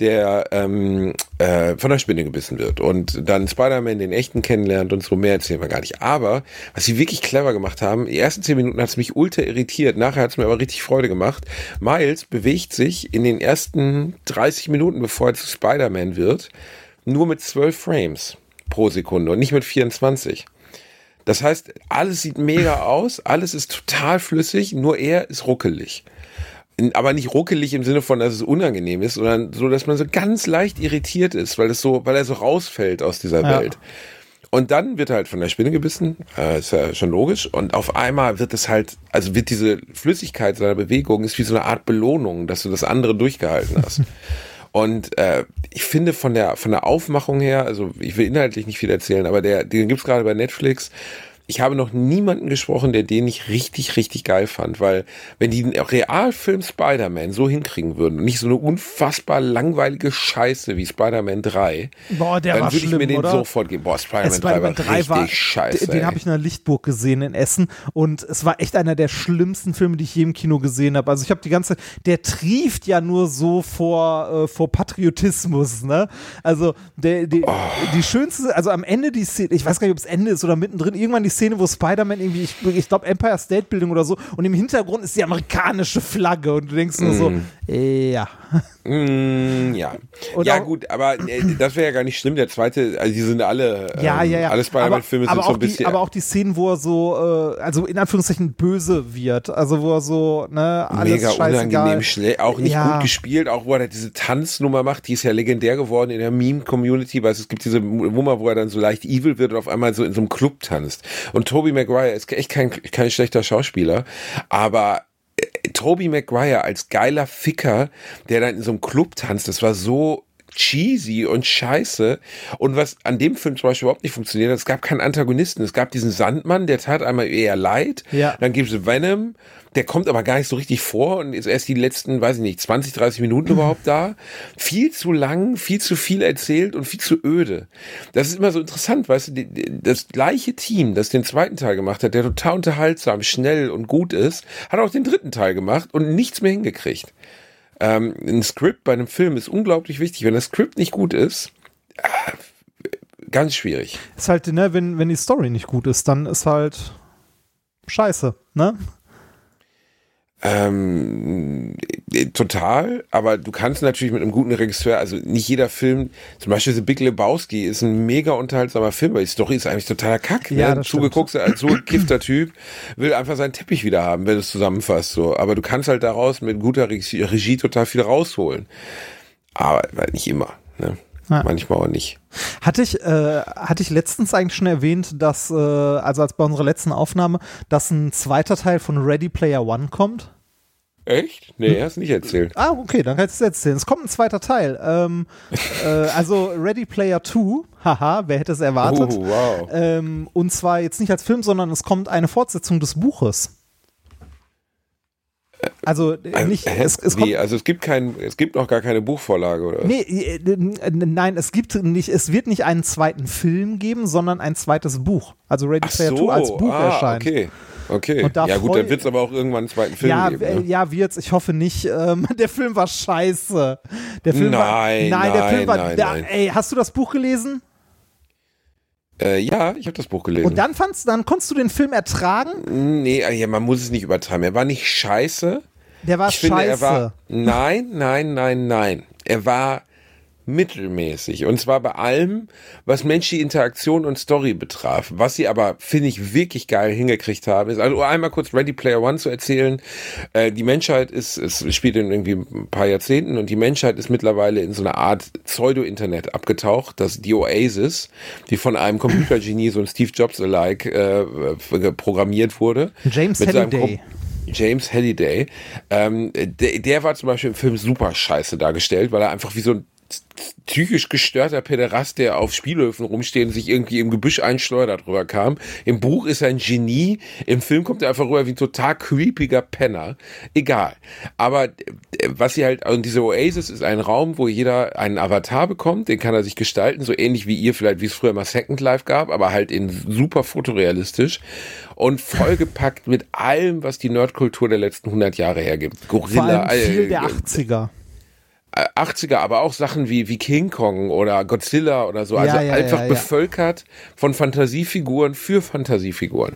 der ähm, äh, von der Spinne gebissen wird und dann Spider-Man den echten kennenlernt und so mehr erzählen wir gar nicht. Aber was sie wirklich clever gemacht haben, die ersten 10 Minuten hat es mich ultra irritiert, nachher hat es mir aber richtig Freude gemacht. Miles bewegt sich in den ersten 30 Minuten, bevor er zu Spider-Man wird, nur mit 12 Frames pro Sekunde und nicht mit 24. Das heißt, alles sieht mega aus, alles ist total flüssig, nur er ist ruckelig. Aber nicht ruckelig im Sinne von, dass es unangenehm ist, sondern so, dass man so ganz leicht irritiert ist, weil es so, weil er so rausfällt aus dieser Ja. Welt. Und dann wird er halt von der Spinne gebissen, äh, ist ja schon logisch. Und auf einmal wird es halt, also wird diese Flüssigkeit seiner Bewegung ist wie so eine Art Belohnung, dass du das andere durchgehalten hast. Und äh, ich finde von der von der Aufmachung her, also ich will inhaltlich nicht viel erzählen, aber der den gibt's gerade bei Netflix. Ich habe noch niemanden gesprochen, der den nicht richtig, richtig geil fand, weil wenn die einen Realfilm Spider-Man so hinkriegen würden und nicht so eine unfassbar langweilige Scheiße wie Spider-Man 3, Boah, dann würde ich schlimm, mir den oder? sofort geben. Boah, Spider-Man 3 Spider-Man war 3 richtig war, scheiße. den habe ich in der Lichtburg gesehen in Essen und es war echt einer der schlimmsten Filme, die ich je im Kino gesehen habe. Also ich habe die ganze, der trieft ja nur so vor, äh, vor Patriotismus, ne? Also der, der, Oh. die schönste, also am Ende die Szene, ich weiß gar nicht, ob es Ende ist oder mittendrin, irgendwann die Szene, wo Spider-Man irgendwie, ich, ich glaube Empire State Building oder so und im Hintergrund ist die amerikanische Flagge und du denkst nur so, äh, ja. Mm, ja. Und ja, auch- gut, aber äh, das wäre ja gar nicht schlimm. Der zweite, also die sind alle, ähm, Ja, ja, ja. alle Spider-Man-Filme sind so ein auch die, bisschen. aber auch die Szenen, wo er so, äh, also in Anführungszeichen böse wird. Also wo er so, ne, alles Mega unangenehm, schnell, auch nicht Ja. gut gespielt, auch wo er diese Tanznummer macht, die ist ja legendär geworden in der Meme-Community, weil es gibt diese Nummer, wo er dann so leicht evil wird und auf einmal so in so einem Club tanzt. Und Tobey Maguire ist echt kein, kein schlechter Schauspieler, aber Tobey Maguire als geiler Ficker, der dann in so einem Club tanzt, das war so cheesy und scheiße. Und was an dem Film zum Beispiel überhaupt nicht funktioniert, es gab keinen Antagonisten. Es gab diesen Sandmann, der tat einmal eher leid. Ja. Dann gibt es Venom, der kommt aber gar nicht so richtig vor und ist erst die letzten, weiß ich nicht, 20, 30 Minuten überhaupt da. Viel zu lang, viel zu viel erzählt und viel zu öde. Das ist immer so interessant, weißt du, das gleiche Team, das den zweiten Teil gemacht hat, der total unterhaltsam, schnell und gut ist, hat auch den dritten Teil gemacht und nichts mehr hingekriegt. Ähm, ein Skript bei einem Film ist unglaublich wichtig. Wenn das Skript nicht gut ist, äh, ganz schwierig. Ist halt, ne, wenn, wenn die Story nicht gut ist, dann ist halt scheiße, ne? Ähm, äh, total, aber du kannst natürlich mit einem guten Regisseur, also nicht jeder Film, zum Beispiel The Big Lebowski ist ein mega unterhaltsamer Film, weil die Story ist eigentlich totaler Kack. Ja, ne? das Zugeguckt, als so ein kiffter Typ will einfach seinen Teppich wieder haben, wenn du es zusammenfasst. So. Aber du kannst halt daraus mit guter Regie, Regie total viel rausholen. Aber nicht immer. Ne? Ja. Manchmal auch nicht. Hatte ich, äh, hatte ich letztens eigentlich schon erwähnt, dass, äh, also als bei unserer letzten Aufnahme, dass ein zweiter Teil von Ready Player One kommt? Echt? Nee, hast nicht erzählt. Ah, okay, dann kannst du es erzählen. Es kommt ein zweiter Teil. Ähm, äh, also Ready Player 2, haha, wer hätte es erwartet? Oh, wow. Ähm, und zwar jetzt nicht als Film, sondern es kommt eine Fortsetzung des Buches. Also äh, nicht, es, es kommt, also es gibt kein, es gibt noch gar keine Buchvorlage, oder? Nee, äh, äh, nein, es gibt nicht, es wird nicht einen zweiten Film geben, sondern ein zweites Buch. Also Ready Player so, 2 als Buch ah, erscheint. okay. Okay. Ja gut, dann wird es aber auch irgendwann einen zweiten Film Ja, geben. Ne? ja, wird's. Ich hoffe nicht. Ähm, der Film war scheiße. Der Film war, Nein, nein, der Film nein, war. nein, da, nein. Ey, hast du das Buch gelesen? Äh, ja, ich habe das Buch gelesen. Und dann fandst, dann konntest du den Film ertragen? nee, ja, man muss es nicht übertreiben. Er war nicht scheiße. Der war ich finde, scheiße. er war. Nein, nein, nein, nein. Er war mittelmäßig. Und zwar bei allem, was menschliche Interaktion und Story betraf. Was sie aber, finde ich, wirklich geil hingekriegt haben, ist, also einmal kurz Ready Player One zu erzählen. Äh, die Menschheit ist, es spielt in irgendwie ein paar Jahrzehnten und die Menschheit ist mittlerweile in so eine Art Pseudo-Internet abgetaucht, das die Oasis, die von einem Computergenie, so ein Steve Jobs-alike, äh, programmiert wurde. James Halliday. James Halliday, ähm, der, der war zum Beispiel im Film super scheiße dargestellt, weil er einfach wie so ein psychisch gestörter Pederast, der auf Spielhöfen rumsteht und sich irgendwie im Gebüsch einschleudert rüber kam. Im Buch ist er ein Genie, im Film kommt er einfach rüber wie ein total creepiger Penner. Egal. Aber äh, was sie halt, also diese Oasis ist ein Raum, wo jeder einen Avatar bekommt, den kann er sich gestalten, so ähnlich wie ihr vielleicht, wie es früher mal Second Life gab, aber halt in super fotorealistisch und vollgepackt mit allem, was die Nerdkultur der letzten 100 Jahre hergibt. Vor Gorilla, allem viel äh, der 80er. 80er, aber auch Sachen wie, wie King Kong oder Godzilla oder so. Also Ja, ja, einfach ja, bevölkert von Fantasiefiguren für Fantasiefiguren,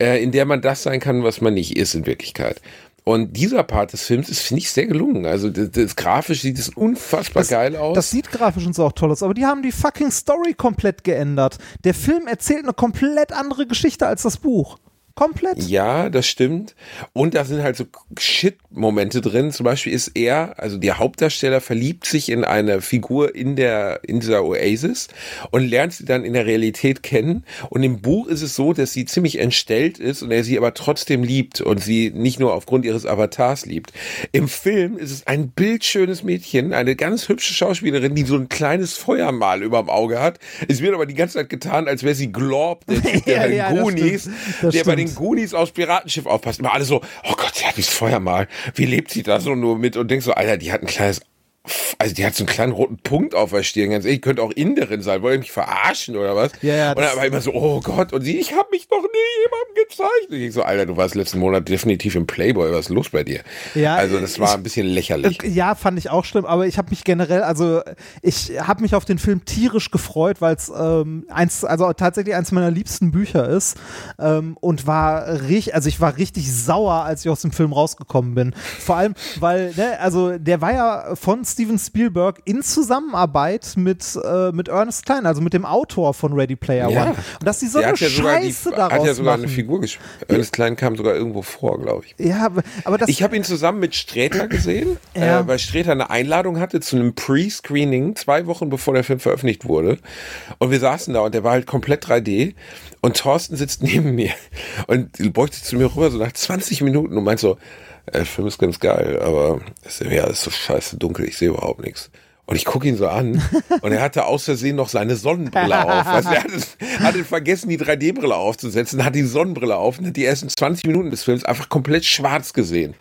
äh, in der man das sein kann, was man nicht ist in Wirklichkeit. Und dieser Part des Films ist, finde ich, sehr gelungen. Also das, das grafisch sieht es unfassbar geil aus. Das sieht grafisch und so auch toll aus, aber die haben die fucking Story komplett geändert. Der Film erzählt eine komplett andere Geschichte als das Buch. Komplett. Ja, das stimmt. Und da sind halt so Shit-Momente drin. Zum Beispiel ist er, also der Hauptdarsteller, verliebt sich in eine Figur in der, in dieser Oasis und lernt sie dann in der Realität kennen. Und im Buch ist es so, dass sie ziemlich entstellt ist und er sie aber trotzdem liebt und sie nicht nur aufgrund ihres Avatars liebt. Im Film ist es ein bildschönes Mädchen, eine ganz hübsche Schauspielerin, die so ein kleines Feuermal über dem Auge hat. Es wird aber die ganze Zeit getan, als wäre sie Glob, der Typ, der Ja, ja, Goonies, der bei den stimmt. Goonies aufs Piratenschiff aufpasst. Immer alle so, oh Gott, sie hat dieses Feuermal. Wie lebt sie da so nur mit? Und denkst so, Alter, die hat ein kleines, also die hat so einen kleinen roten Punkt auf der Stirn. Ganz ehrlich, könnte auch Inderin sein. Wollt ihr mich verarschen oder was? Ja, ja, und dann aber immer so, oh Gott. Und sie, ich habe mich noch nie jemandem gezeigt. Und ich so, Alter, du warst letzten Monat definitiv im Playboy. Was ist los bei dir? Ja, also das war ich- ein bisschen lächerlich. Äh, Ja, fand ich auch schlimm, aber ich habe mich generell, also ich habe mich auf den Film tierisch gefreut, weil es ähm, eins, also tatsächlich eins meiner liebsten Bücher ist ähm, und war richtig, also ich war richtig sauer, als ich aus dem Film rausgekommen bin. Vor allem, weil, ne, also der war ja von Steven Spielberg in Zusammenarbeit mit, äh, mit Ernest Klein, also mit dem Autor von Ready Player Ja. One. Und dass die so Der eine ja sogar, die, Scheiße daraus hat ja sogar machen. eine Figur gespielt. Ernest Klein kam sogar irgendwo vor, glaube ich. Ja, aber- das Ich habe ihn zusammen mit Sträter gesehen, Ja. äh, weil Sträter eine Einladung hatte zu einem Pre-Screening, zwei Wochen bevor der Film veröffentlicht wurde. Und wir saßen da und der war halt komplett 3D. Und Thorsten sitzt neben mir und beugt sich zu mir rüber so nach 20 Minuten und meint so, der Film ist ganz geil, aber es ist ja alles so scheiße dunkel, ich sehe überhaupt nichts. Und ich gucke ihn so an und er hatte aus Versehen noch seine Sonnenbrille auf. Also er hatte, hatte vergessen, die 3D-Brille aufzusetzen, hat die Sonnenbrille auf und hat die ersten 20 Minuten des Films einfach komplett schwarz gesehen.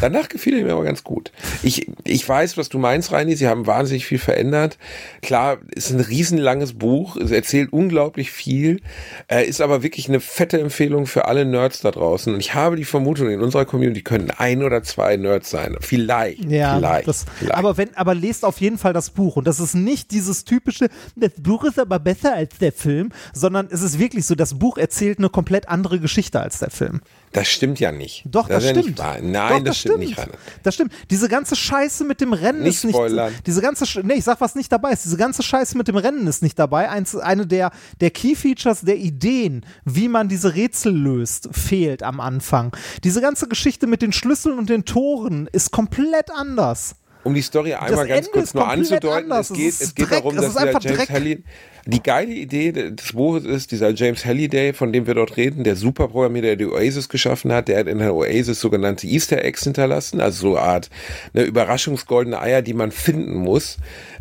Danach gefiel er mir aber ganz gut. Ich, ich weiß, was du meinst, Reini. Sie haben wahnsinnig viel verändert. Klar, ist ein riesenlanges Buch. Es erzählt unglaublich viel. Äh, ist aber wirklich eine fette Empfehlung für alle Nerds da draußen. Und ich habe die Vermutung, in unserer Community können ein oder zwei Nerds sein. Vielleicht. Ja, vielleicht, das, vielleicht. aber wenn, aber lest auf jeden Fall das Buch und das ist nicht dieses typische, das Buch ist aber besser als der Film, sondern es ist wirklich so, das Buch erzählt eine komplett andere Geschichte als der Film. Das stimmt ja nicht. Doch, das, ist ja stimmt. Nein, Doch, das, stimmt nicht, Rainer. Das stimmt. Diese ganze Scheiße mit dem Rennen Nicht ist nicht. spoilern. Diese ganze, Sch- nee, ich sag, was nicht dabei ist. Diese ganze Scheiße mit dem Rennen ist nicht dabei. Eins, eine der, der Key Features der Ideen, wie man diese Rätsel löst, fehlt am Anfang. Diese ganze Geschichte mit den Schlüsseln und den Toren ist komplett anders. Um die Story einmal ganz Ende kurz nur anzudeuten, anders. es geht, Es geht Dreck. darum, dass einfach James Dreck. Halliday, die geile Idee des Buches ist, dieser James Halliday, von dem wir dort reden, der Superprogrammierer, der die Oasis geschaffen hat, der hat in der Oasis sogenannte Easter Eggs hinterlassen, also so eine Art eine Überraschungsgoldene Eier, die man finden muss.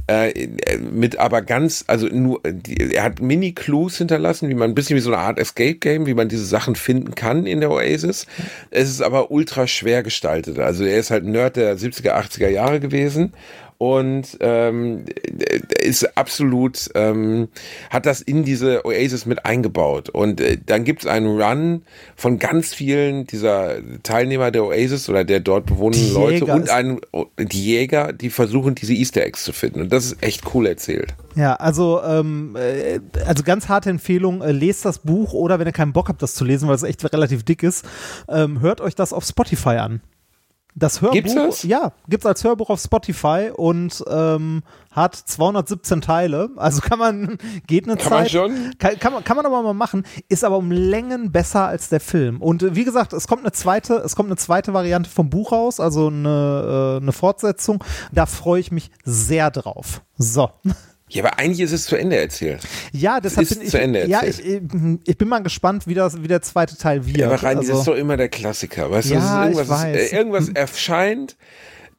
Äh, mit aber ganz, also nur, er hat Mini-Clues hinterlassen, wie man ein bisschen wie so eine Art Escape-Game, wie man diese Sachen finden kann in der Oasis. Es ist aber ultra schwer gestaltet. Also er ist halt Nerd der 70er, 80er Jahre gewesen und ähm, ist absolut, ähm, hat das in diese Oasis mit eingebaut. Und äh, dann gibt es einen Run von ganz vielen dieser Teilnehmer der Oasis oder der dort bewohnenden Leute und einen, die Jäger, die versuchen, diese Easter Eggs zu finden. Und das ist echt cool erzählt. Ja, also, ähm, äh, also ganz harte Empfehlung, äh, lest das Buch oder wenn ihr keinen Bock habt, das zu lesen, weil es echt relativ dick ist, ähm, hört euch das auf Spotify an. Das Hörbuch, Gibt's das? ja, gibt's als Hörbuch auf Spotify und ähm, hat 217 Teile. Also kann man, geht eine Kann man Zeit. schon? Kann, kann, man, kann man aber mal machen, ist aber um Längen besser als der Film. Und äh, wie gesagt, es kommt eine zweite, es kommt eine zweite Variante vom Buch raus, also eine, äh, eine Fortsetzung. Da freue ich mich sehr drauf. So. Ja, aber eigentlich ist es zu Ende erzählt. Ja, deshalb ist bin ich, zu Ende ja, ich, erzählt. ich bin mal gespannt, wie, das, wie der zweite Teil wird. Ja, aber rein, das also, ist doch immer der Klassiker. Weißt du, Ja, das ich irgendwas, weiß. Ist, äh, irgendwas erscheint,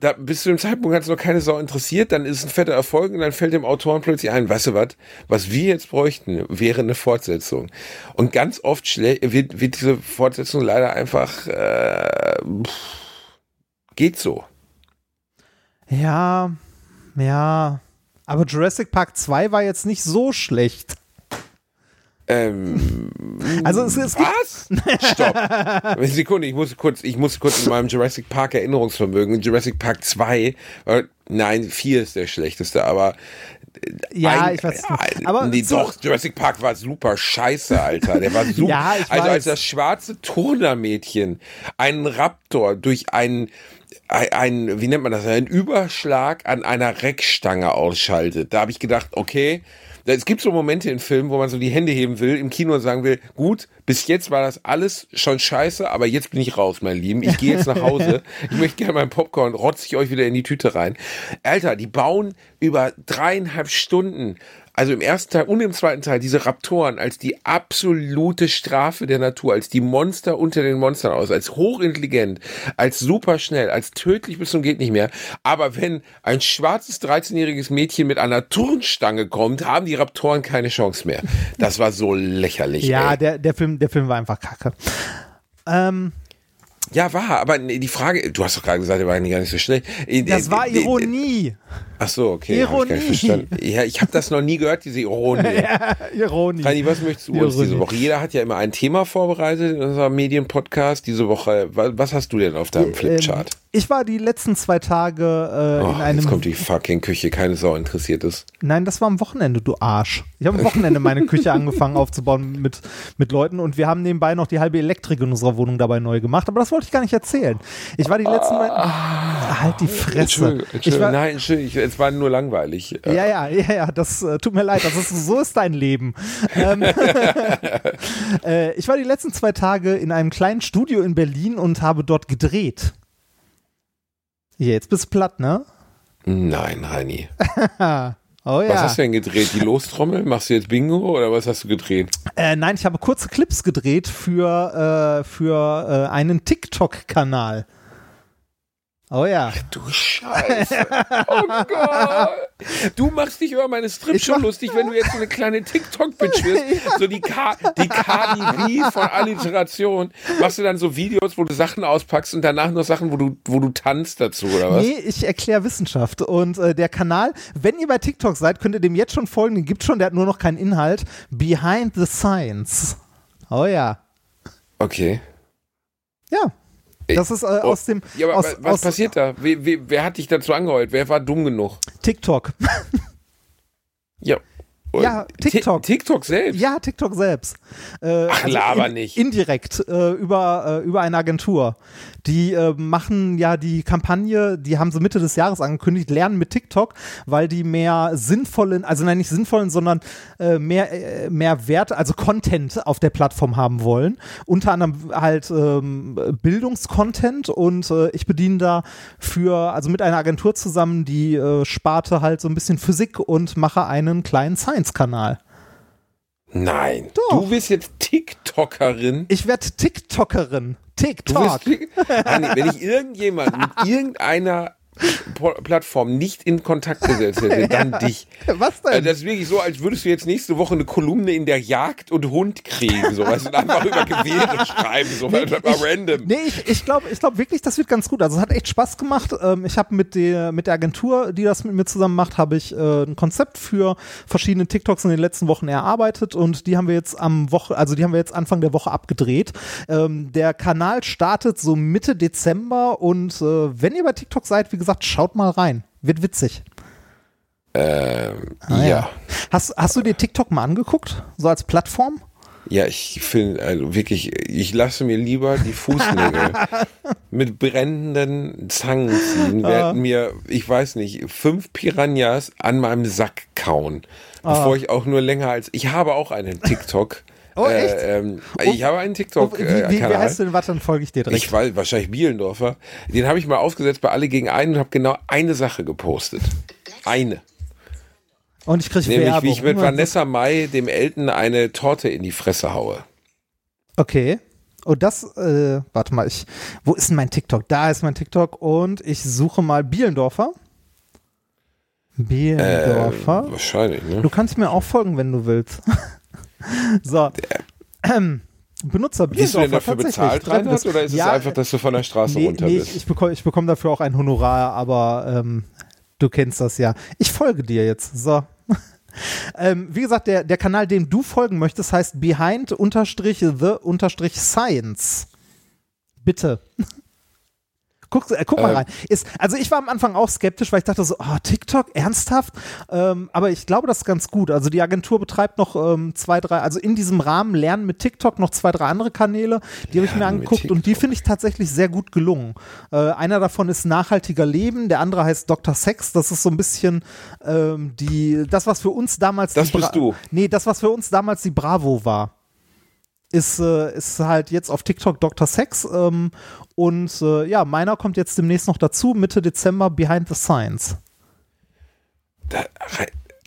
da, bis zu dem Zeitpunkt hat es noch keine Sau interessiert, dann ist es ein fetter Erfolg und dann fällt dem Autoren plötzlich ein, weißt du was, was wir jetzt bräuchten, wäre eine Fortsetzung. Und ganz oft wird, wird diese Fortsetzung leider einfach, äh, pff, geht so. ja, ja. Aber Jurassic Park 2 war jetzt nicht so schlecht. Ähm, Also es, es was? Stopp. Eine Sekunde, ich muss kurz, ich muss kurz in meinem Jurassic Park Erinnerungsvermögen, Jurassic Park 2, äh, nein, 4 ist der schlechteste, aber ja, ein- ich weiß nicht. Aber nee, so- doch, Jurassic Park war super scheiße, Alter. Der war super. Ja, also weiß. als das schwarze Turnermädchen einen Raptor durch einen ein, ein, wie nennt man das, einen Überschlag an einer Reckstange ausschaltet. Da habe ich gedacht, okay, es gibt so Momente in Filmen, wo man so die Hände heben will im Kino und sagen will, gut, bis jetzt war das alles schon scheiße, aber jetzt bin ich raus, mein Lieben. Ich gehe jetzt nach Hause. Ich möchte gerne meinen Popcorn, rotze ich euch wieder in die Tüte rein. Alter, die bauen über dreieinhalb Stunden also im ersten Teil und im zweiten Teil diese Raptoren als die absolute Strafe der Natur, als die Monster unter den Monstern aus, als hochintelligent, als superschnell, als tödlich bis zum geht nicht mehr. Aber wenn ein schwarzes 13-jähriges Mädchen mit einer Turnstange kommt, haben die Raptoren keine Chance mehr. Das war so lächerlich. ja, ey. der, der, Film, der Film war einfach kacke. Ähm, ja, war, aber die Frage, du hast doch gerade gesagt, der war eigentlich gar nicht so schlecht. Äh, das äh, war äh, Ironie. Ach so, okay. Ich Ironie. verstanden. Ja, ich habe das noch nie gehört, diese Ironie. Ironie. Rani, was möchtest du uns diese Woche? Jeder hat ja immer ein Thema vorbereitet in unserem Medienpodcast. Diese Woche, wa- was hast du denn auf deinem Flipchart? Ähm, ich war die letzten zwei Tage äh, Oh, in einem. jetzt kommt die fucking Küche, keine Sau interessiert ist. Nein, das war am Wochenende, du Arsch. Ich habe am Wochenende meine Küche angefangen aufzubauen mit, mit Leuten und wir haben nebenbei noch die halbe Elektrik in unserer Wohnung dabei neu gemacht, aber das wollte ich gar nicht erzählen. Ich war die letzten Mal. Ah, halt die Fresse. Entschuldigung, Entschuldigung. war, Nein, Entschuldigung, es war nur langweilig. Ja, ja, ja, ja, das äh, tut mir leid, das ist, so ist dein Leben. Ähm, äh, ich war die letzten zwei Tage in einem kleinen Studio in Berlin und habe dort gedreht. Jetzt bist du platt, ne? Nein, Reini. Oh ja. Was hast du denn gedreht? Die Lostrommel? Machst du jetzt Bingo oder was hast du gedreht? Äh, nein, ich habe kurze Clips gedreht für, äh, für äh, einen TikTok-Kanal. Oh ja. Du Scheiße. Oh Gott. Du machst dich über meine Strip schon lustig, wenn du jetzt so eine kleine TikTok-Bitch wirst. So die, K die KDV von Alliteration. Machst du dann so Videos, wo du Sachen auspackst und danach noch Sachen, wo du, wo du tanzt dazu, oder was? Nee, ich erkläre Wissenschaft. Und äh, der Kanal, wenn ihr bei TikTok seid, könnt ihr dem jetzt schon folgen. Den gibt schon, der hat nur noch keinen Inhalt. Behind the Science. Oh ja. Okay. Ja. Das ist äh, Oh, aus dem Ja, aber aus, was aus passiert da? Wie, wie, wer hat dich dazu angeheult? Wer war dumm genug? TikTok. Ja. Ja, Ti- TikTok. TikTok selbst. Ja, TikTok selbst. Äh, Ach, laber in, nicht. Indirekt äh, über, äh, über eine Agentur. Die äh, machen ja die Kampagne, die haben sie Mitte des Jahres angekündigt, lernen mit TikTok, weil die mehr sinnvollen, also nein, nicht sinnvollen, sondern äh, mehr, äh, mehr Wert, also Content auf der Plattform haben wollen. Unter anderem halt ähm, Bildungscontent und äh, ich bediene da für, also mit einer Agentur zusammen die Sparte halt so ein bisschen Physik und mache einen kleinen Science-Kanal. Nein. Doch. Du bist jetzt TikTokerin. Ich werde TikTokerin. TikTok. bist Hanni, wenn ich irgendjemand mit irgendeiner Plattform nicht in Kontakt gesetzt hätte, dann dich. Was Also denn? das ist wirklich so, als würdest du jetzt nächste Woche eine Kolumne in der Jagd und Hund kriegen, so weißt du, und einfach über Gewehre schreiben, so nee, mal random. Nee, ich, ich glaube ich glaub wirklich, das wird ganz gut. Also es hat echt Spaß gemacht. Ähm, ich habe mit der, mit der Agentur, die das mit mir zusammen macht, habe ich äh, ein Konzept für verschiedene TikToks in den letzten Wochen erarbeitet und die haben wir jetzt am Woche, also die haben wir jetzt Anfang der Woche abgedreht. Ähm, der Kanal startet so Mitte Dezember und äh, wenn ihr bei TikTok seid, wie gesagt, schaut mal rein. Wird witzig. Ähm, Ah, ja. Hast, hast du dir TikTok mal angeguckt? So als Plattform? Ja, ich finde, also wirklich, ich lasse mir lieber die Fußnägel mit brennenden Zangen ziehen, Ah. während mir, ich weiß nicht, fünf Piranhas an meinem Sack kauen, bevor ich auch nur länger als, ich habe auch einen TikTok. Oh, echt? Äh, ähm, ich habe einen Oh, wie, TikTok-Kanal. wie, wie heißt du denn? Warte, dann folge ich dir direkt. Ich weiß, wahrscheinlich Bielendorfer. Den habe ich mal aufgesetzt bei Alle gegen einen und habe genau eine Sache gepostet. Eine. und ich kriege Nämlich, Werbung. wie ich mit Vanessa Mai dem Elton eine Torte in die Fresse haue. Okay. Und das, äh, warte mal, ich, wo ist denn mein TikTok? Da ist mein TikTok und ich suche mal Bielendorfer. Bielendorfer. Äh, wahrscheinlich, ne? du kannst mir auch folgen, wenn du willst. so. Ähm, Benutzer Bist du denn dafür bezahlt, Reinhard, oder ist Ja, es einfach, dass du von der Straße nee, runter nee, bist? ich bekomme ich bekomm dafür auch ein Honorar, aber ähm, du kennst das ja. Ich folge dir jetzt. So. ähm, wie gesagt, der, der Kanal, dem du folgen möchtest, heißt behind-the-science. Bitte. Guck, äh, guck mal Ähm. rein. Ist, also ich war am Anfang auch skeptisch, weil ich dachte so, oh, TikTok, ernsthaft? Ähm, aber ich glaube, das ist ganz gut. Also die Agentur betreibt noch ähm, zwei, drei, also in diesem Rahmen lernen mit TikTok noch zwei, drei andere Kanäle. Die habe ich mir angeguckt und die finde ich tatsächlich sehr gut gelungen. Äh, einer davon ist nachhaltiger Leben, der andere heißt Dr. Sex. Das ist so ein bisschen ähm, die, das, was für uns damals Das die Bra- bist du. Nee, das, was für uns damals die Bravo war ist, äh, ist halt jetzt auf TikTok Dr. Sex ähm, und äh, ja, meiner kommt jetzt demnächst noch dazu, Mitte Dezember Behind the Science. Da,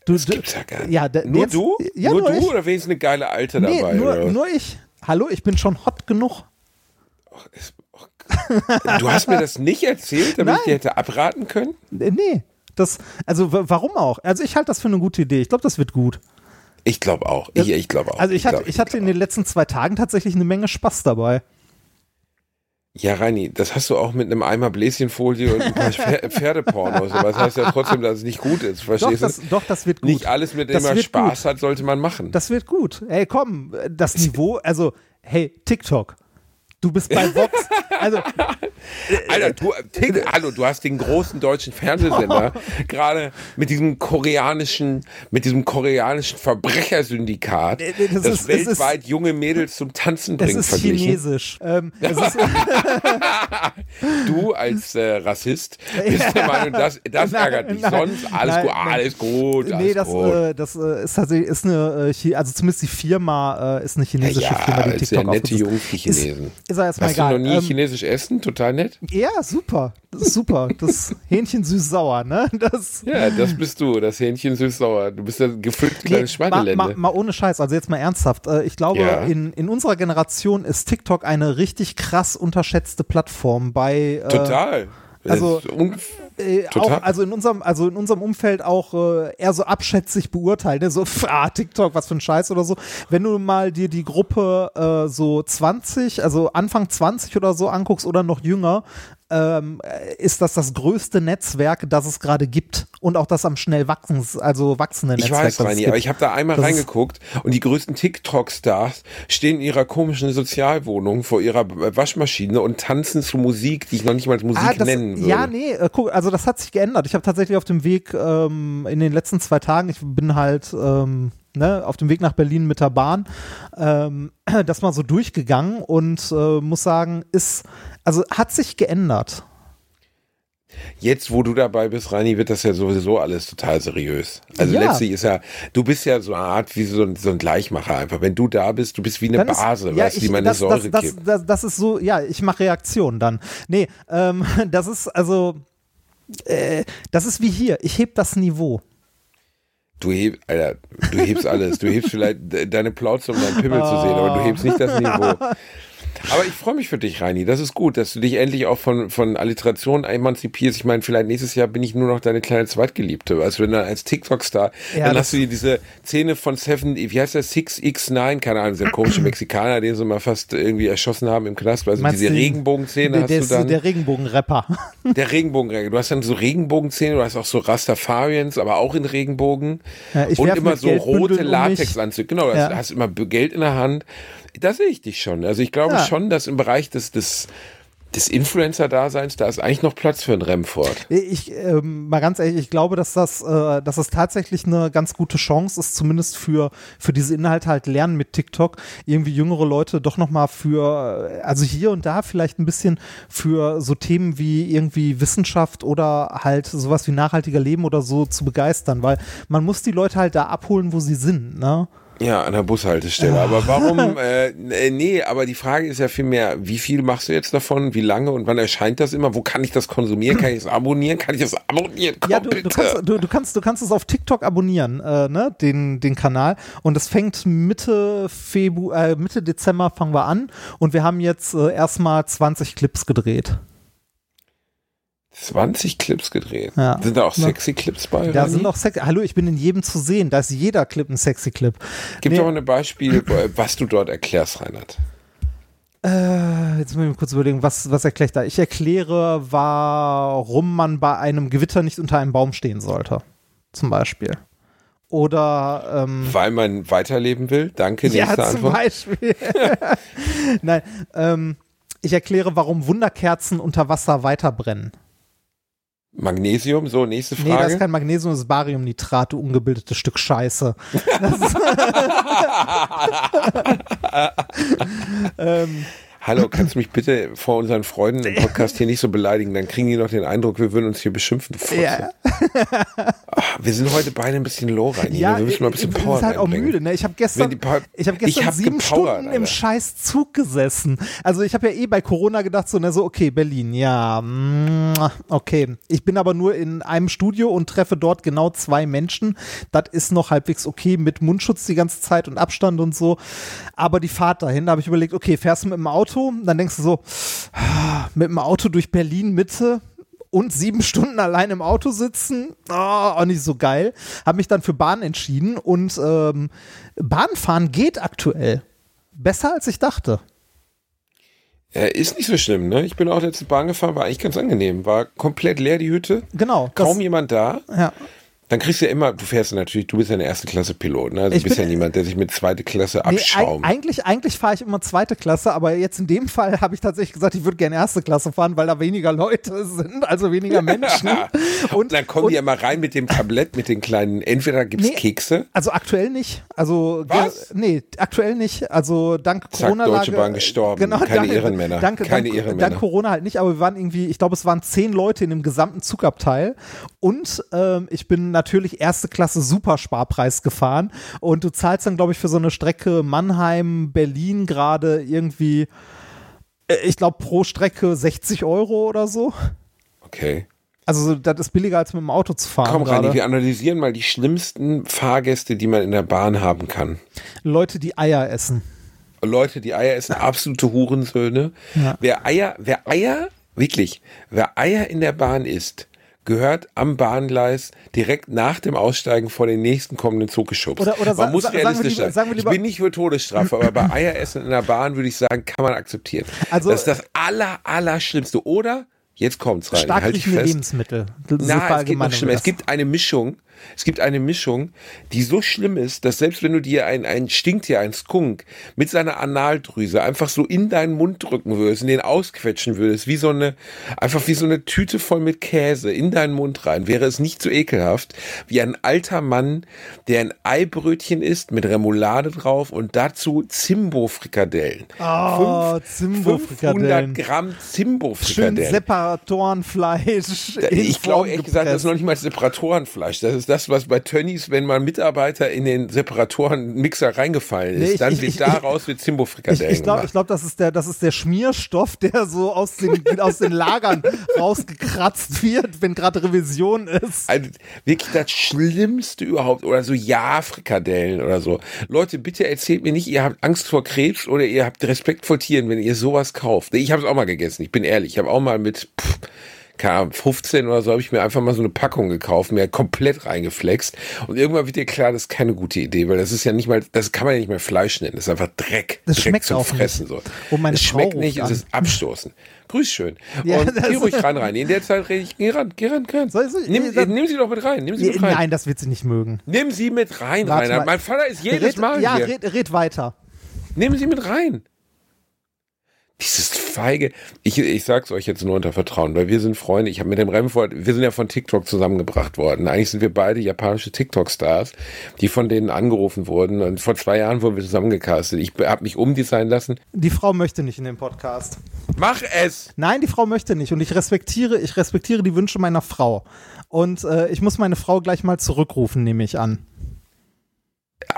Du, das gibt's ja gar nicht. ja, da- nur jetzt- du? ja, nur, nur du ich. oder wenigstens eine geile Alte nee, dabei? nur, nur ich. Hallo, ich bin schon hot genug. Ach, ist- ach, du hast mir das nicht erzählt, damit ich Nein. dir hätte abraten können? Nee, das, also warum auch? Also ich halte das für eine gute Idee. Ich glaube, das wird gut. Ich glaube auch. Ich, ich glaube auch. Also ich, hatte, glaub- ich hatte in den letzten zwei Tagen tatsächlich eine Menge Spaß dabei. Ja, Reini, das hast du auch mit einem Eimer Bläschenfolie und ein paar Pfer- Pferdepornos. Aber das heißt ja trotzdem, dass es nicht gut ist. Doch Verstehst das, du? doch, das wird gut. Nicht alles, mit dem Das man Spaß gut. hat, sollte man machen. Das wird gut. Ey, komm, das Niveau, also, hey, TikTok. Du bist bei Vox. Also, Alter, du, Tick, hallo, du hast den großen deutschen Fernsehsender gerade mit diesem koreanischen, mit diesem koreanischen Verbrechersyndikat, Äh, das das, ist- es ist- weltweit junge Mädels zum Tanzen bringt, ist verglichen. chinesisch. Ähm, es ist, Du als äh, Rassist bist der Meinung, das, das Nein, ärgert dich. nein, Sonst alles nein, gut, alles gut, alles nee, das, gut. äh, das äh, ist tatsächlich ist eine, äh, also zumindest die Firma äh, ist eine chinesische ja, Firma, die TikTok sehr nette Jungs, die Chinesen. Ist, ist er erstmal Hast du egal. noch nie Ähm, chinesisch essen? Total nett. ja, super. Das ist super. Das Hähnchen süß-sauer, ne? Das, Ja, das bist du, das Hähnchen süß-sauer. Du bist ein gefüllt kleines mal, Schweinelände. mal, mal ohne Scheiß, also jetzt mal ernsthaft. Äh, Ich glaube, Ja. in, in unserer Generation ist TikTok eine richtig krass unterschätzte Plattform bei, äh, Total. Also, äh, auch, also in unserem, also in unserem Umfeld auch äh, eher so abschätzig beurteilt, ne? so pff, ah, TikTok, was für ein Scheiß oder so. Wenn du mal dir die Gruppe äh, so 20, also Anfang 20 oder so anguckst oder noch jünger, ähm, ist das das größte Netzwerk, das es gerade gibt und auch das am schnell wachsen, also wachsende Netzwerk. Ich weiß, Reini, aber ich habe da einmal das reingeguckt und die größten TikTok-Stars stehen in ihrer komischen Sozialwohnung vor ihrer Waschmaschine und tanzen zu Musik, die ich noch nicht mal Musik ah, das, nennen würde. Ja, nee, äh, guck, also das hat sich geändert. Ich habe tatsächlich auf dem Weg ähm, in den letzten zwei Tagen, ich bin halt ähm, ne, auf dem Weg nach Berlin mit der Bahn, ähm, das mal so durchgegangen und äh, muss sagen, ist, also hat sich geändert. Jetzt, wo du dabei bist, Reini, wird das ja sowieso alles total seriös. Also ja. letztlich ist ja, du bist ja so eine Art wie so ein, so ein Gleichmacher einfach. Wenn du da bist, du bist wie eine dann Base, ist, ja, weißt, ich, die man eine Säure das, gibt. Das, das, ist so, ja, ich mache Reaktionen dann. Nee, ähm, das ist also, äh, das ist wie hier. Ich heb das Niveau. Du hebst, Alter, du hebst alles. Du hebst vielleicht deine Plauze, um deinen Pimmel oh. zu sehen, aber du hebst nicht das Niveau. Aber ich freue mich für dich, Reini. Das ist gut, dass du dich endlich auch von, von Alliteration emanzipierst. Ich meine, vielleicht nächstes Jahr bin ich nur noch deine kleine Zweitgeliebte. Also wenn du als TikTok-Star, ja, dann hast du dir diese Szene von Seven, wie heißt der, 6x9, keine Ahnung, dieser komische Mexikaner, den sie mal fast irgendwie erschossen haben im Knast. Also Meinst diese Regenbogen-Szene hast du dann. Der Regenbogen-Rapper. Der Regenbogen-Rapper. Du hast dann so Regenbogen-Szene, du hast auch so Rastafarians, aber auch in Regenbogen. Ja, und immer so rote Latexanzüge. Genau, du ja. hast immer Geld in der Hand. Da sehe ich dich schon. Also ich glaube ja. schon, dass im Bereich des, des des Influencer-Daseins, da ist eigentlich noch Platz für einen Remford. Ich, ähm, mal ganz ehrlich, ich glaube, dass das, äh, dass das tatsächlich eine ganz gute Chance ist, zumindest für, für diese Inhalte halt lernen mit TikTok, irgendwie jüngere Leute doch nochmal für, also hier und da vielleicht ein bisschen für so Themen wie irgendwie Wissenschaft oder halt sowas wie nachhaltiger Leben oder so zu begeistern, weil man muss die Leute halt da abholen, wo sie sind, ne? Ja, an der Bushaltestelle. Aber warum, äh, nee, aber die Frage ist ja vielmehr, wie viel machst du jetzt davon, wie lange und wann erscheint das immer? Wo kann ich das konsumieren? Kann ich es abonnieren? Kann ich es abonnieren? Komm, ja, du, du, kannst, du, du, kannst, du kannst es auf TikTok abonnieren, äh, ne, den, den Kanal. Und es fängt Mitte Februar, äh, Mitte Dezember fangen wir an und wir haben jetzt äh, erstmal 20 Clips gedreht. 20 Clips gedreht. Ja. Sind da auch sexy Clips bei? Da sind auch sexy. Hallo, ich bin in jedem zu sehen. Da ist jeder Clip ein sexy Clip. Gibt nee. auch ein Beispiel, was du dort erklärst, Reinhard. Äh, jetzt muss ich mir kurz überlegen, was, was erkläre ich da? Ich erkläre, warum man bei einem Gewitter nicht unter einem Baum stehen sollte. Zum Beispiel. Oder ähm, weil man weiterleben will. Danke, nächste ja, zum Antwort. Beispiel. Nein, ähm, ich erkläre, warum Wunderkerzen unter Wasser weiter brennen. Magnesium, so, nächste Frage. Nee, das ist kein Magnesium, das ist Bariumnitrat, du ungebildetes Stück Scheiße. ähm, Hallo, kannst du mich bitte vor unseren Freunden im Podcast hier nicht so beleidigen? Dann kriegen die noch den Eindruck, wir würden uns hier beschimpfen. Ja. Ach, wir sind heute beide ein bisschen low rein. Ja, wir müssen mal ein bisschen Power Ich bin halt auch müde. Ne? Ich habe gestern, ich hab gestern ich sieben gepowert, Stunden Alter. im scheiß Zug gesessen. Also ich habe ja eh bei Corona gedacht, so, ne, so okay, Berlin, ja, mm, okay. Ich bin aber nur in einem Studio und treffe dort genau zwei Menschen. Das ist noch halbwegs okay mit Mundschutz die ganze Zeit und Abstand und so. Aber die Fahrt dahin, da habe ich überlegt, okay, fährst du mit dem Auto Auto, dann denkst du so, mit dem Auto durch Berlin Mitte und sieben Stunden allein im Auto sitzen, oh, auch nicht so geil. Habe mich dann für Bahn entschieden und ähm, Bahnfahren geht aktuell. Besser als ich dachte. Ja, ist nicht so schlimm, ne? Ich bin auch letzte Bahn gefahren, war eigentlich ganz angenehm. War komplett leer die Hütte. Genau. Kaum jemand da. Ja dann kriegst du ja immer, du fährst natürlich, du bist ja eine erste Klasse Pilot, ne? Also du bist ja niemand, der sich mit zweite Klasse abschraubt. Nee, eigentlich, eigentlich fahre ich immer zweite Klasse, aber jetzt in dem Fall habe ich tatsächlich gesagt, ich würde gerne erste Klasse fahren, weil da weniger Leute sind, also weniger Menschen. und, und, dann kommen und, die ja mal rein mit dem Tablett, mit den kleinen, entweder gibt's nee, Kekse. Also aktuell nicht. Also Was? nee, aktuell nicht. Also dank Corona. Zack, Deutsche Bahn gestorben. Genau, Keine dank, Ehrenmänner. Danke, Keine dank, Ehrenmänner. Dank Corona halt nicht, aber wir waren irgendwie, ich glaube, es waren zehn Leute in dem gesamten Zugabteil. Und ähm, ich bin natürlich erste Klasse Klasse Supersparpreis gefahren und du zahlst dann, glaube ich, für so eine Strecke Mannheim, Berlin gerade irgendwie, äh, ich glaube, pro Strecke 60 Euro oder so. Okay. Also das ist billiger als mit dem Auto zu fahren. Komm, Rani, wir analysieren mal die schlimmsten Fahrgäste, die man in der Bahn haben kann. Leute, die Eier essen. Leute, die Eier essen, absolute Hurensöhne. Ja. Wer Eier, wer Eier Wirklich, wer Eier in der Bahn isst, gehört am Bahngleis direkt nach dem Aussteigen vor den nächsten kommenden Zug geschubst. Oder- oder man muss sa- realistisch lieber- sein. Ich bin nicht für Todesstrafe, aber bei Eieressen in der Bahn würde ich sagen, kann man akzeptieren. Also- das ist das aller, aller Schlimmste. Oder, jetzt kommt's rein, halt ich fest. Lebensmittel. Das Na, es geht noch schlimmer. Es gibt eine Mischung. Es gibt eine Mischung, die so schlimm ist, dass selbst wenn du dir ein, ein Stinktier, ein Skunk mit seiner Analdrüse einfach so in deinen Mund drücken würdest, in den ausquetschen würdest, wie so eine, einfach wie so eine Tüte voll mit Käse in deinen Mund rein, wäre es nicht so ekelhaft, wie ein alter Mann, der ein Eibrötchen isst mit Remoulade drauf und dazu Zimbo-Frikadellen. Oh, Zimbo-Frikadellen. 500 Gramm Schön Zimbo-Frikadellen. Separatorenfleisch. in Ich glaube ehrlich gesagt, das ist noch nicht mal Separatorenfleisch. Das ist das, was bei Tönnies, wenn mal Mitarbeiter in den Separatorenmixer reingefallen ist, Nee, ich- dann ich- wird ich- daraus wird Zimbo-Frikadellen ich glaube, glaub, das, ist der, das ist der Schmierstoff, der so aus den, aus den Lagern rausgekratzt wird, wenn gerade Revision ist. Also wirklich das Schlimmste überhaupt. Oder so Ja-Frikadellen oder so. Leute, bitte erzählt mir nicht, ihr habt Angst vor Krebs oder ihr habt Respekt vor Tieren, wenn ihr sowas kauft. Ich habe es auch mal gegessen, ich bin ehrlich. Ich habe auch mal mit pff, keine Ahnung, 15 oder so habe ich mir einfach mal so eine Packung gekauft, mir komplett reingeflext. Und irgendwann wird dir klar, das ist keine gute Idee, weil das ist ja nicht mal, das kann man ja nicht mehr Fleisch nennen. Das ist einfach Dreck. Das Dreck schmeckt zum auch Fressen. nicht. So. Und meine es schmeckt nicht, es ist abstoßen. Grüß schön. Ja, und das- geh ruhig ran rein. In der Zeit rede ich, geh ran, geh ran, geh ran. Soll ich- Nimm, dann- nimm sie doch mit rein, nimm sie mit rein. Nein, das wird sie nicht mögen. Nimm sie mit rein, Warte Rainer. Mein Vater ist jedes red, Mal ja, hier. red, red weiter. Nimm sie mit rein. Dieses feige, ich, ich sag's euch jetzt nur unter Vertrauen, weil wir sind Freunde. Ich habe mit dem Remford, wir sind ja von TikTok zusammengebracht worden. Eigentlich sind wir beide japanische TikTok-Stars, die von denen angerufen wurden. Und vor zwei Jahren wurden wir zusammengecastet. Ich habe mich umdesignen lassen. Die Frau möchte nicht in den Podcast. Mach es! Nein, die Frau möchte nicht. Und ich respektiere, ich respektiere die Wünsche meiner Frau. Und äh, ich muss meine Frau gleich mal zurückrufen, nehme ich an.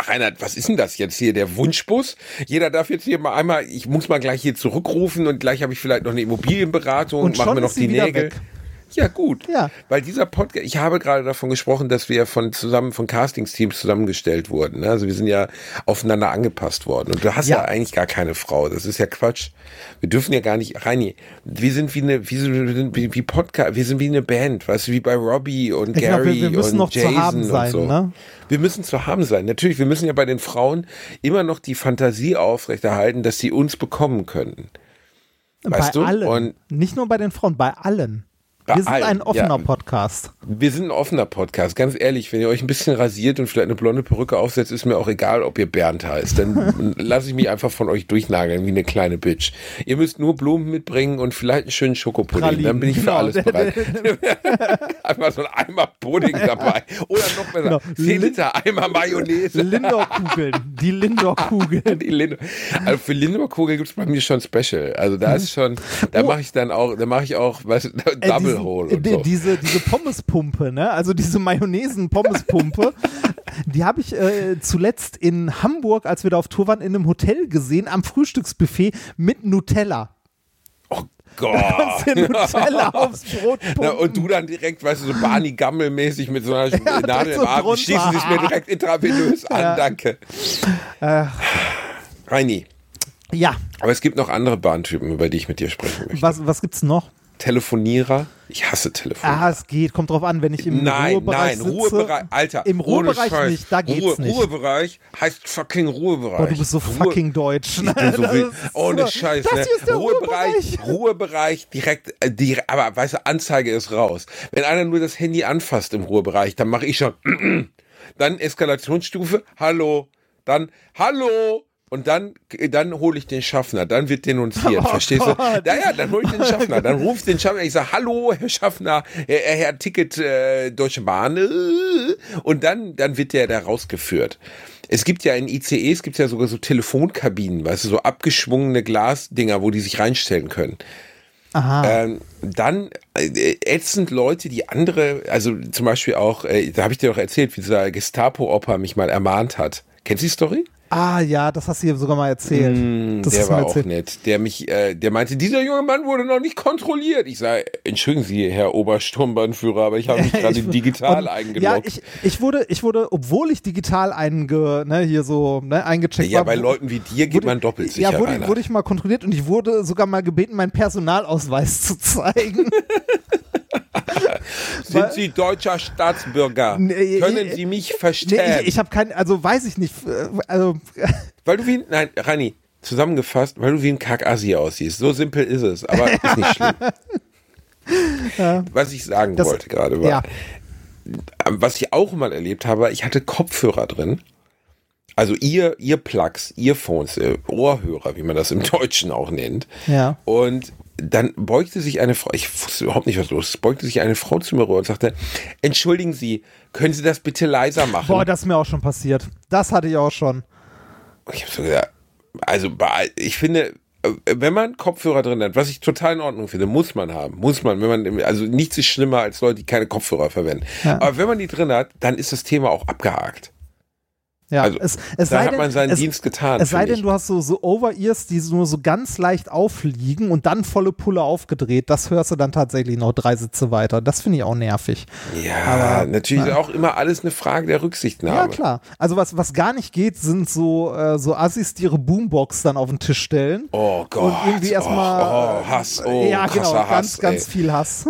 Reinhard, was ist denn das jetzt hier? Der Wunschbus? Jeder darf jetzt hier mal einmal, ich muss mal gleich hier zurückrufen und gleich habe ich vielleicht noch eine Immobilienberatung Und machen schon wir noch die Nägel. weg. Ja, gut. Ja. Weil dieser Podcast, ich habe gerade davon gesprochen, dass wir von zusammen von Castingsteams zusammengestellt wurden. ne? Also wir sind ja aufeinander angepasst worden. Und du hast ja, Ja. eigentlich gar keine Frau. Das ist ja Quatsch. Wir dürfen ja gar nicht, Reini, wir sind wie eine, wir sind wie, wie Podcast, wir sind wie eine Band, weißt du, wie bei Robbie und Ich glaub, Gary wir- wir müssen und noch zu Jason haben sein, und so. ne? Wir müssen zu haben sein. Natürlich, wir müssen ja bei den Frauen immer noch die Fantasie aufrechterhalten, dass sie uns bekommen könnten. Weißt bei du? allen. Und Nicht nur bei den Frauen, bei allen. Bei Wir sind allen, ein offener ja. Podcast. Wir sind ein offener Podcast, ganz ehrlich. Wenn ihr euch ein bisschen rasiert und vielleicht eine blonde Perücke aufsetzt, ist mir auch egal, ob ihr Bernd heißt. Dann lasse ich mich einfach von euch durchnageln wie eine kleine Bitch. Ihr müsst nur Blumen mitbringen und vielleicht einen schönen Schokopudding. Pralinen, Dann bin ich für genau. alles bereit. Einfach so ein Eimer Pudding dabei. Oder noch besser, Genau. 10 Liter Eimer Mayonnaise. Lindor-Kugeln. Die Lindor-Kugeln. Die Lindor. Also für Lindor-Kugel gibt es bei mir schon Special. Also da ist schon, da Oh. mache ich dann auch, da mache ich auch, weißt du, Äh, Diesen- und so. Diese, diese Pommespumpe, ne? Also diese Mayonnaisen-Pommes-Pumpe, die habe ich äh, zuletzt in Hamburg, als wir da auf Tour waren, in einem Hotel gesehen, am Frühstücksbuffet mit Nutella. Oh Gott. Dir Nutella aufs Brot. Na, und du dann direkt, weißt du, so Barney Gammel-mäßig mit so einer Nadel direkt im Arm, schießen sie es mir direkt intravenös an, Ja. danke. Äh, Reini, ja, aber es gibt noch andere Bahntypen, über die ich mit dir sprechen möchte. was, was gibt's noch? Telefonierer, ich hasse Telefonierer. Ah, es geht, kommt drauf an, wenn ich im Nein, Ruhebereich nein, sitze. Ruhebereich, Alter. Im ohne Ruhebereich Scheiß. nicht, da geht's Ruhe, nicht. Ruhebereich heißt fucking Ruhebereich. Boah, du bist so Ruhe- fucking deutsch. Ich bin so ist Ohne Scheiß, Das ne? hier ist der Ruhebereich, Ruhebereich. Ruhebereich, direkt, äh, direkt, aber weißt du, Anzeige ist raus. Wenn einer nur das Handy anfasst im Ruhebereich, dann mache ich schon, dann Eskalationsstufe, hallo, dann, hallo, und dann, dann hole ich den Schaffner, dann wird denunziert, Oh verstehst Gott. du? Ja, ja, dann hole ich den Schaffner, dann ruft den Schaffner, ich sage, hallo, Herr Schaffner, Herr, Herr Ticket äh, Deutsche Bahn, äh, und dann, dann wird der da rausgeführt. Es gibt ja in ICEs, gibt ja sogar so Telefonkabinen, weißt du, so abgeschwungene Glasdinger, wo die sich reinstellen können. Aha. Ähm, dann äh, ätzend Leute, die andere, also zum Beispiel auch, äh, da habe ich dir doch erzählt, wie dieser Gestapo-Oper mich mal ermahnt hat. Kennst du die Story? Ah ja, das hast du hier sogar mal erzählt. Mm, das der war mal auch erzählt. nett. Der mich, äh, der meinte, dieser junge Mann wurde noch nicht kontrolliert. Ich sage, entschuldigen Sie, Herr Obersturmbannführer, aber ich habe mich gerade digital und- eingeloggt. Ja, ich, ich wurde, ich wurde, obwohl ich digital einge, ne, hier so, ne, eingecheckt Ja, war. bei wu- Leuten wie dir geht wurde- man doppelt sicher. Ja, wurde, wurde ich mal kontrolliert und ich wurde sogar mal gebeten, meinen Personalausweis zu zeigen. Sind Sie deutscher Staatsbürger? Nee, Können Sie mich nee, verstehen? ich, ich habe kein, also weiß ich nicht, also weil du wie ein, nein, Rani, zusammengefasst, weil du wie ein Kack-Assi aussiehst. So simpel ist es, aber ist nicht schlimm. Was ich sagen Das- wollte gerade war, ja. was ich auch mal erlebt habe, ich hatte Kopfhörer drin. Also ihr, ihr Plugs, Earphones, äh, Ohrhörer, wie man das im Deutschen auch nennt. Ja. Und dann beugte sich eine Frau, ich wusste überhaupt nicht, was los ist, beugte sich eine Frau zu mir rüber und sagte, entschuldigen Sie, können Sie das bitte leiser machen? boah, das ist mir auch schon passiert. Das hatte ich auch schon. Ich habe so gesagt, also ich finde, äh, wenn man Kopfhörer drin hat, was ich total in Ordnung finde, muss man haben, muss man, wenn man, also nichts ist schlimmer als Leute, die keine Kopfhörer verwenden. Ja. Aber wenn man die drin hat, dann ist das Thema auch abgehakt. Ja, Also, es, es Da sei hat denn, man seinen es, Dienst getan. Es sei denn, ich. du hast so, so Over-Ears, die nur so ganz leicht aufliegen und dann volle Pulle aufgedreht. Das hörst du dann tatsächlich noch drei Sitze weiter. Das finde ich auch nervig. Ja, aber- natürlich na. ist auch immer alles eine Frage der Rücksichtnahme. Ja, klar. Also was, was gar nicht geht, sind so, äh, so Assis, die ihre Boombox dann auf den Tisch stellen. Oh Gott. Und irgendwie erstmal. Oh, oh, Hass. Oh, ja, genau, ganz, Hass, ganz ey. viel Hass.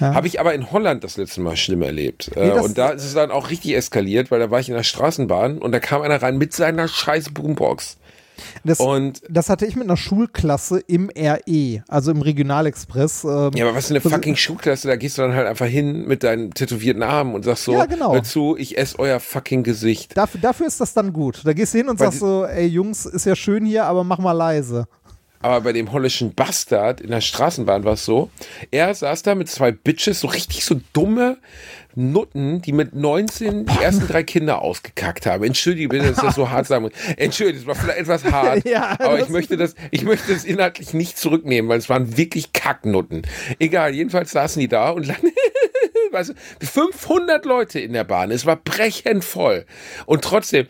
Habe ich aber in Holland das letzte Mal schlimm erlebt. Nee, Äh, und da ist es dann auch richtig eskaliert, weil da war ich in der Straßenbahn und da kam einer rein mit seiner scheiß Boombox. Das, Und das hatte ich mit einer Schulklasse im RE, also im Regionalexpress. Ähm, ja, aber was für eine fucking Schulklasse, da gehst du dann halt einfach hin mit deinen tätowierten Armen und sagst so, Ja, genau. hör zu, ich esse euer fucking Gesicht. Dafür, dafür ist das dann gut. Da gehst du hin und Weil sagst so, ey Jungs, ist ja schön hier, aber mach mal leise. Aber bei dem holländischen Bastard in der Straßenbahn war es so, er saß da mit zwei Bitches, so richtig so dumme Nutten, die mit 19 die ersten drei Kinder ausgekackt haben. Entschuldige bitte, dass ich das so hart sagen muss. Entschuldige, das war vielleicht etwas hart, Ja, aber ich möchte das, ich möchte das inhaltlich nicht zurücknehmen, weil es waren wirklich Kacknutten. Egal, jedenfalls saßen die da und weißt du, 500 Leute in der Bahn, es war brechend voll. Und trotzdem,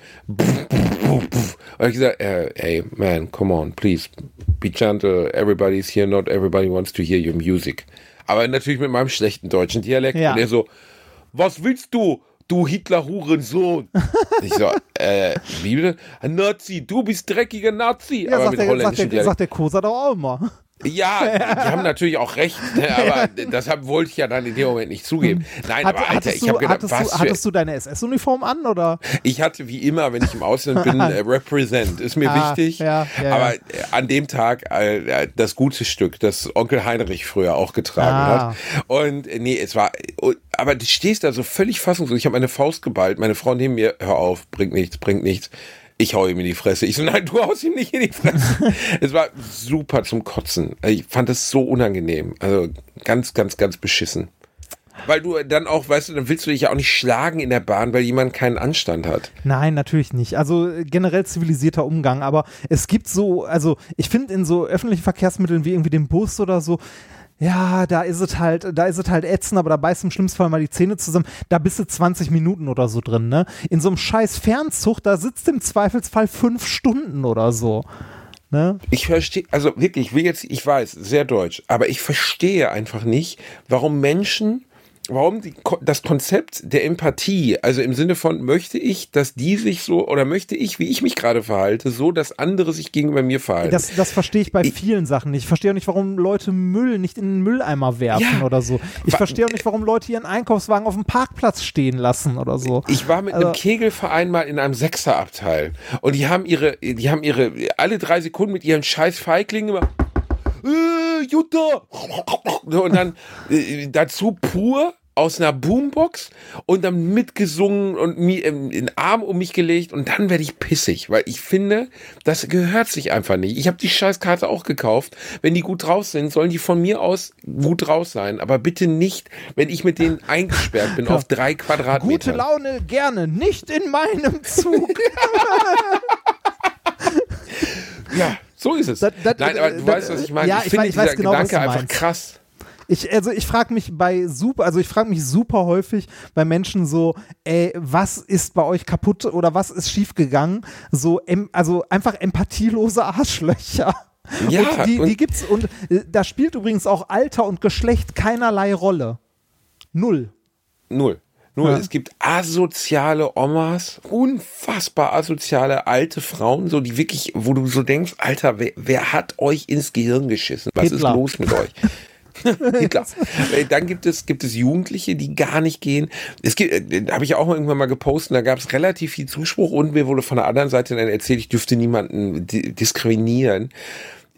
und ich gesagt, äh, hey, man, come on, please, be gentle, everybody's here, not everybody wants to hear your music. Aber natürlich mit meinem schlechten deutschen Dialekt. Ja. Und er so, was willst du, du Hitler-Hurensohn? ich so, äh, wie bitte? Nazi, du bist dreckiger Nazi. Ja, aber sagt mit der, sagt, holländischem der, Dialekt. sagt der Kosa doch auch immer. Ja, die haben natürlich auch recht, ne, aber deshalb wollte ich ja dann in dem Moment nicht zugeben. Nein, Hat, aber Alter, hattest ich du, habe gedacht, hattest, was du, hattest du deine SS-Uniform an oder? ich hatte wie immer, wenn ich im Ausland bin, äh, Represent. Ist mir Ah, wichtig. ja, ja, aber ja. äh, an dem Tag äh, das gute Stück, das Onkel Heinrich früher auch getragen Ah. hat. Und äh, nee, es war. Aber du stehst da so völlig fassungslos. Ich habe meine Faust geballt. Meine Frau neben mir, hör auf, bringt nichts, bringt nichts. Ich hau ihm in die Fresse. Ich so, nein, du haust ihm nicht in die Fresse. es war super zum Kotzen. Ich fand das so unangenehm. Also ganz, ganz, ganz beschissen. Weil du dann auch, weißt du, dann willst du dich ja auch nicht schlagen in der Bahn, weil jemand keinen Anstand hat. Nein, natürlich nicht. Also äh, generell zivilisierter Umgang, aber es gibt so, also ich finde in so öffentlichen Verkehrsmitteln wie irgendwie dem Bus oder so, ja, da ist es halt, da ist es halt ätzend, aber da beißt im schlimmsten Fall mal die Zähne zusammen. Da bist du 20 Minuten oder so drin, ne? In so einem scheiß Fernzug, da sitzt im Zweifelsfall fünf Stunden oder so. Ne? Ich verstehe, also wirklich, ich will jetzt, ich weiß, sehr deutsch, aber ich verstehe einfach nicht, warum Menschen, warum die, das Konzept der Empathie, also im Sinne von, möchte ich, dass die sich so, oder möchte ich, wie ich mich gerade verhalte, so, dass andere sich gegenüber mir verhalten. Das, das verstehe ich bei vielen Sachen nicht. Ich verstehe auch nicht, warum Leute Müll nicht in den Mülleimer werfen Ja. oder so. Ich verstehe auch nicht, warum Leute ihren Einkaufswagen auf dem Parkplatz stehen lassen oder so. Ich war mit Also- einem Kegelverein mal in einem Sechserabteil und die haben ihre, die haben ihre, alle drei Sekunden mit ihren scheiß Feiglingen immer, äh, Jutta, und dann äh, dazu pur aus einer Boombox und dann mitgesungen und mir ähm, den Arm um mich gelegt und dann werde ich pissig, weil ich finde, das gehört sich einfach nicht. Ich habe die Scheißkarte auch gekauft. Wenn die gut draus sind, sollen die von mir aus gut draus sein, aber bitte nicht, wenn ich mit denen eingesperrt bin auf drei Gute Quadratmeter. Laune gerne, nicht in meinem Zug. Ja, so ist es. Das- das- Nein, aber du das- weißt, was ich meine. ja, ich ich finde ich weiß dieser genau, was Gedanke du einfach meinst. krass. Ich, also ich frage mich bei super, also ich frage mich super häufig bei Menschen so, ey, was ist bei euch kaputt oder was ist schiefgegangen? So, em, also einfach empathielose Arschlöcher. Ja, und die, die gibt's und äh, da spielt übrigens auch Alter und Geschlecht keinerlei Rolle. Null. Null. Null. Ja. Es gibt asoziale Omas, unfassbar asoziale alte Frauen, so die wirklich, wo du so denkst, Alter, wer, wer hat euch ins Gehirn geschissen? Was Hitler. ist los mit euch? Hitler. Äh, Dann gibt es, gibt es Jugendliche, die gar nicht gehen. Es gibt, äh, habe ich auch irgendwann mal gepostet, da gab es relativ viel Zuspruch und mir wurde von der anderen Seite dann erzählt, ich dürfte niemanden di diskriminieren.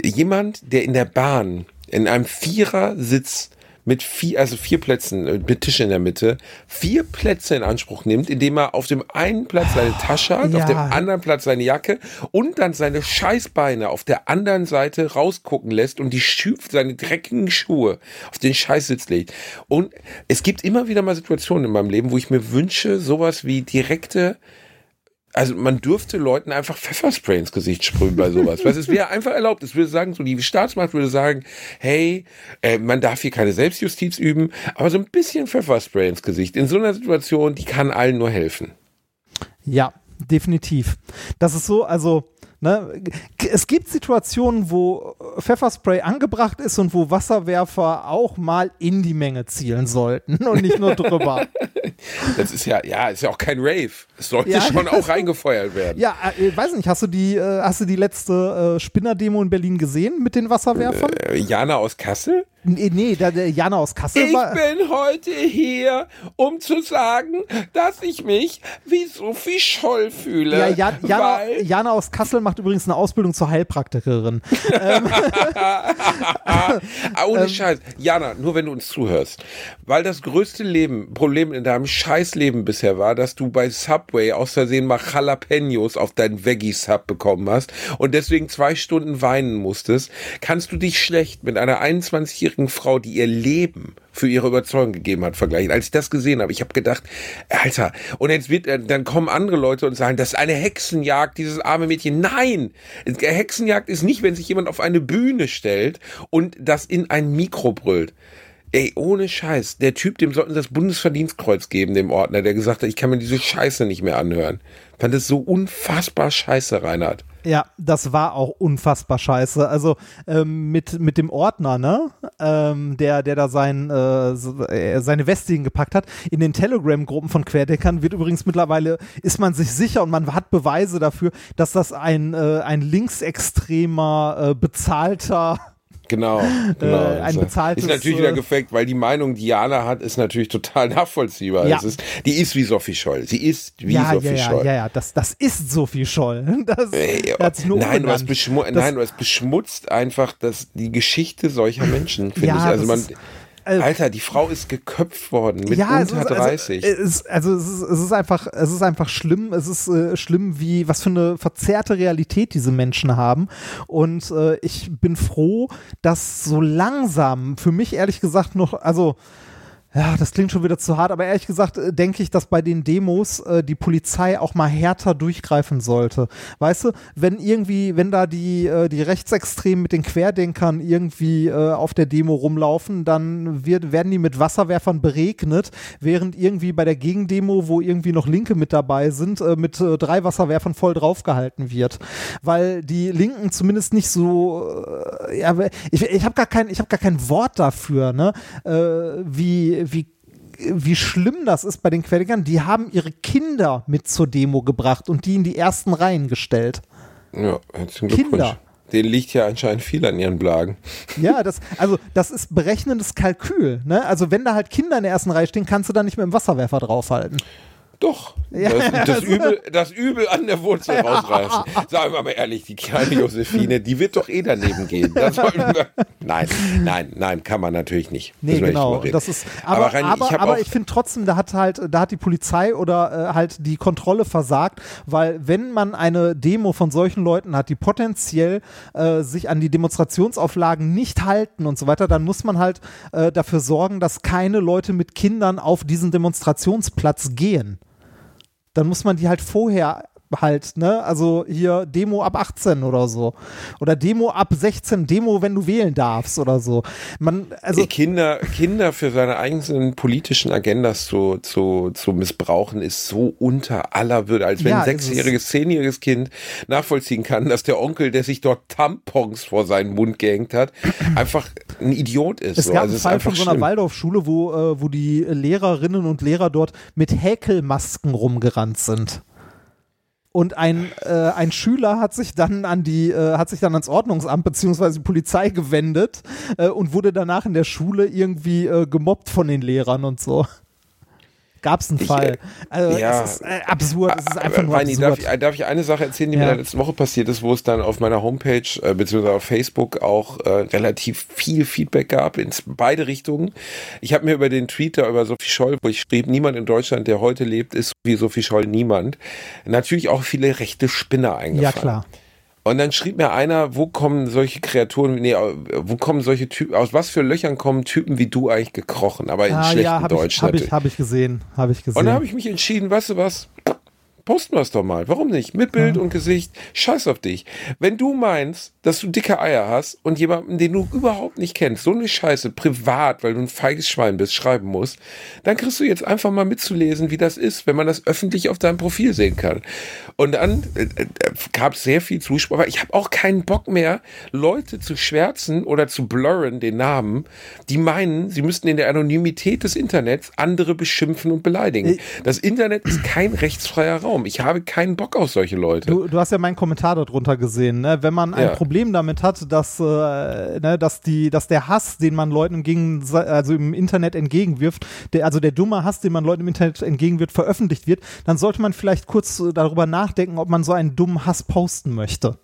Jemand, der in der Bahn in einem Vierersitz mit vier, also vier Plätzen, äh, mit Tisch in der Mitte, vier Plätze in Anspruch nimmt, indem er auf dem einen Platz seine Tasche hat, Ja. auf dem anderen Platz seine Jacke und dann seine Scheißbeine auf der anderen Seite rausgucken lässt und die Schuhe, seine dreckigen Schuhe auf den Scheißsitz legt. Und es gibt immer wieder mal Situationen in meinem Leben, wo ich mir wünsche, sowas wie direkte also man dürfte Leuten einfach Pfefferspray ins Gesicht sprühen bei sowas. Weil es wäre einfach erlaubt. Es würde sagen, so die Staatsmacht würde sagen, hey, äh, man darf hier keine Selbstjustiz üben, aber so ein bisschen Pfefferspray ins Gesicht. In so einer Situation, die kann allen nur helfen. Ja, definitiv. Das ist so, also, ne, es gibt Situationen, wo Pfefferspray angebracht ist und wo Wasserwerfer auch mal in die Menge zielen sollten und nicht nur drüber. Das ist ja, ja, ist ja auch kein Rave. Es sollte Ja. schon auch reingefeuert werden. Ja, äh, weiß nicht, hast du die, äh, hast du die letzte äh, Spinner-Demo in Berlin gesehen mit den Wasserwerfern? Äh, Jana aus Kassel? Nee, nee, der, der Jana aus Kassel Ich war. bin heute hier, um zu sagen, dass ich mich wie Sophie Scholl fühle. Ja, Jan, Jana, Jana aus Kassel macht übrigens eine Ausbildung zur Heilpraktikerin. Ah, ohne Ähm. Scheiß. Jana, nur wenn du uns zuhörst. Weil das größte Leben, Problem in deinem Scheißleben bisher war, dass du bei Subway aus Versehen mal Jalapenos auf deinen Veggie-Sub bekommen hast und deswegen zwei Stunden weinen musstest, kannst du dich schlecht mit einer 21-jährigen Frau, die ihr Leben für ihre Überzeugung gegeben hat, vergleichen. Als ich das gesehen habe, ich habe gedacht, Alter, und jetzt wird, äh, dann kommen andere Leute und sagen, das ist eine Hexenjagd, dieses arme Mädchen. Nein! Hexenjagd ist nicht, wenn sich jemand auf eine Bühne stellt und das in ein Mikro brüllt. Ey, ohne Scheiß. Der Typ, dem sollten sie das Bundesverdienstkreuz geben, dem Ordner, der gesagt hat, ich kann mir diese Scheiße nicht mehr anhören. Fand es so unfassbar scheiße, Reinhard. Ja, das war auch unfassbar scheiße. Also ähm, mit, mit dem Ordner, ne, ähm, der, der da sein, äh, äh, seine Weste hingepackt hat. In den Telegram-Gruppen von Querdeckern wird übrigens mittlerweile, ist man sich sicher und man hat Beweise dafür, dass das ein, äh, ein linksextremer, äh, bezahlter Genau, genau. Äh, ein bezahltes, ist natürlich wieder äh, gefaked, weil die Meinung, die Jana hat, ist natürlich total nachvollziehbar. Ja. Es ist, die ist wie Sophie Scholl. Sie ist wie ja, Sophie ja, ja, Scholl. ja, ja, das, das ist Sophie Scholl. Das, er hat's nur nein, du hast beschmu Das- nein, du hast beschmutzt einfach das, die Geschichte solcher Menschen, finde Ja, ich. Also man, also- Alter, die Frau ist geköpft worden mit ja, es unter ist, 30. Also, es ist, also es ist, es ist einfach, es ist einfach schlimm. Es ist äh, schlimm, wie was für eine verzerrte Realität diese Menschen haben. Und äh, ich bin froh, dass so langsam, für mich ehrlich gesagt noch, also ja, das klingt schon wieder zu hart, aber ehrlich gesagt äh, denke ich, dass bei den Demos äh, die Polizei auch mal härter durchgreifen sollte. Weißt du, wenn irgendwie, wenn da die, äh, die Rechtsextremen mit den Querdenkern irgendwie äh, auf der Demo rumlaufen, dann wird, werden die mit Wasserwerfern beregnet, während irgendwie bei der Gegendemo, wo irgendwie noch Linke mit dabei sind, äh, mit äh, drei Wasserwerfern voll draufgehalten wird. Weil die Linken zumindest nicht so, ja, ich, ich habe gar kein, habe gar kein Wort dafür, ne, äh, wie, wie wie schlimm das ist bei den Querdenkern, die haben ihre Kinder mit zur Demo gebracht und die in die ersten Reihen gestellt. ja, herzlichen Glückwunsch. Kinder. Denen liegt ja anscheinend viel an ihren Blagen. Ja, das, also das ist berechnendes Kalkül. Ne? Also wenn da halt Kinder in der ersten Reihe stehen, kannst du da nicht mit dem Wasserwerfer draufhalten. Doch. Ja, das, das, also- Übel, das Übel an der Wurzel rausreißen. Sagen wir mal ehrlich, die kleine Josephine, die wird doch eh daneben gehen. Nein, nein, nein, kann man natürlich nicht. Nee, nicht genau. reden. Das ist, aber aber, rein, aber, ich, aber ich finde trotzdem, da hat halt, da hat die Polizei oder äh, halt die Kontrolle versagt, weil wenn man eine Demo von solchen Leuten hat, die potenziell äh, sich an die Demonstrationsauflagen nicht halten und so weiter, dann muss man halt äh, dafür sorgen, dass keine Leute mit Kindern auf diesen Demonstrationsplatz gehen. Dann muss man die halt vorher halt, ne? Also hier Demo ab 18 oder so. Oder Demo ab 16, Demo, wenn du wählen darfst oder so. Man, also Kinder, Kinder für seine eigenen politischen Agendas zu, zu, zu missbrauchen, ist so unter aller Würde. Als wenn Ja, ein sechsjähriges, zehnjähriges Kind nachvollziehen kann, dass der Onkel, der sich dort Tampons vor seinen Mund gehängt hat, einfach ein Idiot ist. Es so. gab also einen Fall einfach von so einer schlimm. Waldorfschule, wo, äh, wo die Lehrerinnen und Lehrer dort mit Häkelmasken rumgerannt sind. Und ein, äh, ein Schüler hat sich dann an die, äh, hat sich dann ans Ordnungsamt bzw. Polizei gewendet äh, und wurde danach in der Schule irgendwie äh, gemobbt von den Lehrern und so. Gab es einen Fall. äh, Also ja. es ist äh, absurd, es ist einfach Aber, nur darf, absurd. ich, darf ich eine Sache erzählen, die mir Ja. da letzte Woche passiert ist, wo es dann auf meiner Homepage äh, beziehungsweise auf Facebook auch äh, relativ viel Feedback gab in beide Richtungen. Ich habe mir über den Tweet da über Sophie Scholl, wo ich schrieb, niemand in Deutschland, der heute lebt, ist wie Sophie Scholl niemand, natürlich auch viele rechte Spinner eingefallen. Ja, klar. Und dann schrieb mir einer, wo kommen solche Kreaturen, nee, wo kommen solche Typen, aus was für Löchern kommen Typen wie du eigentlich gekrochen, aber in Ah, schlechten ja, habe Deutsch ich, hab natürlich. ich, hab ich gesehen. Habe ich gesehen. Und dann habe ich mich entschieden, weißt du was? Posten wir es doch mal. Warum nicht? Mit Bild und Gesicht. Scheiß auf dich. Wenn du meinst, dass du dicke Eier hast und jemanden, den du überhaupt nicht kennst, so eine Scheiße privat, weil du ein feiges Schwein bist, schreiben musst, dann kriegst du jetzt einfach mal mitzulesen, wie das ist, wenn man das öffentlich auf deinem Profil sehen kann. Und dann äh, äh, gab es sehr viel Zuspruch. Aber ich habe auch keinen Bock mehr, Leute zu schwärzen oder zu blurren, den Namen, die meinen, sie müssten in der Anonymität des Internets andere beschimpfen und beleidigen. Das Internet ist kein rechtsfreier Raum. Ich habe keinen Bock auf solche Leute. Du, du hast ja meinen Kommentar darunter gesehen, ne? Wenn man ein Ja. Problem damit hat, dass, äh, ne, dass, die, dass der Hass, den man Leuten entgegen, also im Internet entgegenwirft, der, also der dumme Hass, den man Leuten im Internet entgegenwirft, veröffentlicht wird, dann sollte man vielleicht kurz äh, darüber nachdenken, ob man so einen dummen Hass posten möchte.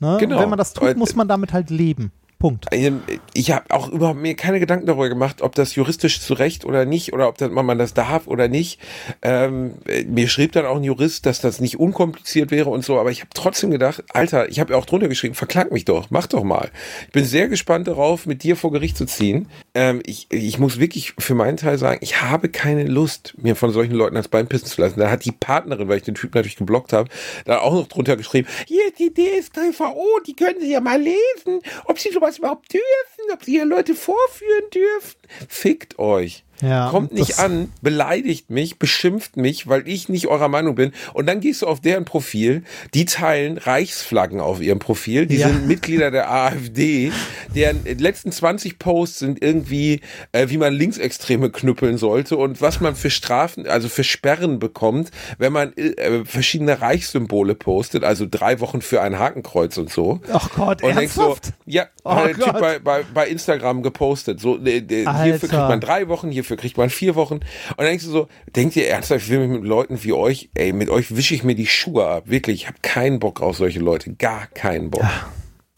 Ne? Genau. Und wenn man das tut, muss man damit halt leben. Punkt. Ähm, Ich habe auch überhaupt mir keine Gedanken darüber gemacht, ob das juristisch zurecht oder nicht oder ob man das darf oder nicht. Ähm, äh, mir schrieb dann auch ein Jurist, dass das nicht unkompliziert wäre und so, aber ich habe trotzdem gedacht, Alter, ich habe ja auch drunter geschrieben, verklag mich doch, mach doch mal. Ich bin sehr gespannt darauf, mit dir vor Gericht zu ziehen. Ähm, ich, ich muss wirklich für meinen Teil sagen, ich habe keine Lust, mir von solchen Leuten als Bein pissen zu lassen. Da hat die Partnerin, weil ich den Typ natürlich geblockt habe, da auch noch drunter geschrieben, hier ist die DSGVO, die können Sie ja mal lesen, ob Sie sowas überhaupt dürfen, ob Sie hier Leute vorführen dürfen. Fickt euch. Ja, Kommt nicht an, beleidigt mich, beschimpft mich, weil ich nicht eurer Meinung bin. Und dann gehst du auf deren Profil, die teilen Reichsflaggen auf ihrem Profil, die Ja. sind Mitglieder der AfD, deren letzten 20 Posts sind irgendwie, äh, wie man Linksextreme knüppeln sollte und was man für Strafen, also für Sperren bekommt, wenn man äh, verschiedene Reichssymbole postet, also drei Wochen für ein Hakenkreuz und so. Ach Gott, Und denkst so, ernsthaft? ja, Oh hat der Typ Gott. bei, bei, bei Instagram gepostet. So, äh, hierfür kriegt man drei Wochen, hierfür kriegt man vier Wochen. Und dann denkst du so, denkt ihr ernsthaft, ich will mich mit Leuten wie euch, ey, mit euch wische ich mir die Schuhe ab. Wirklich, ich habe keinen Bock auf solche Leute. Gar keinen Bock.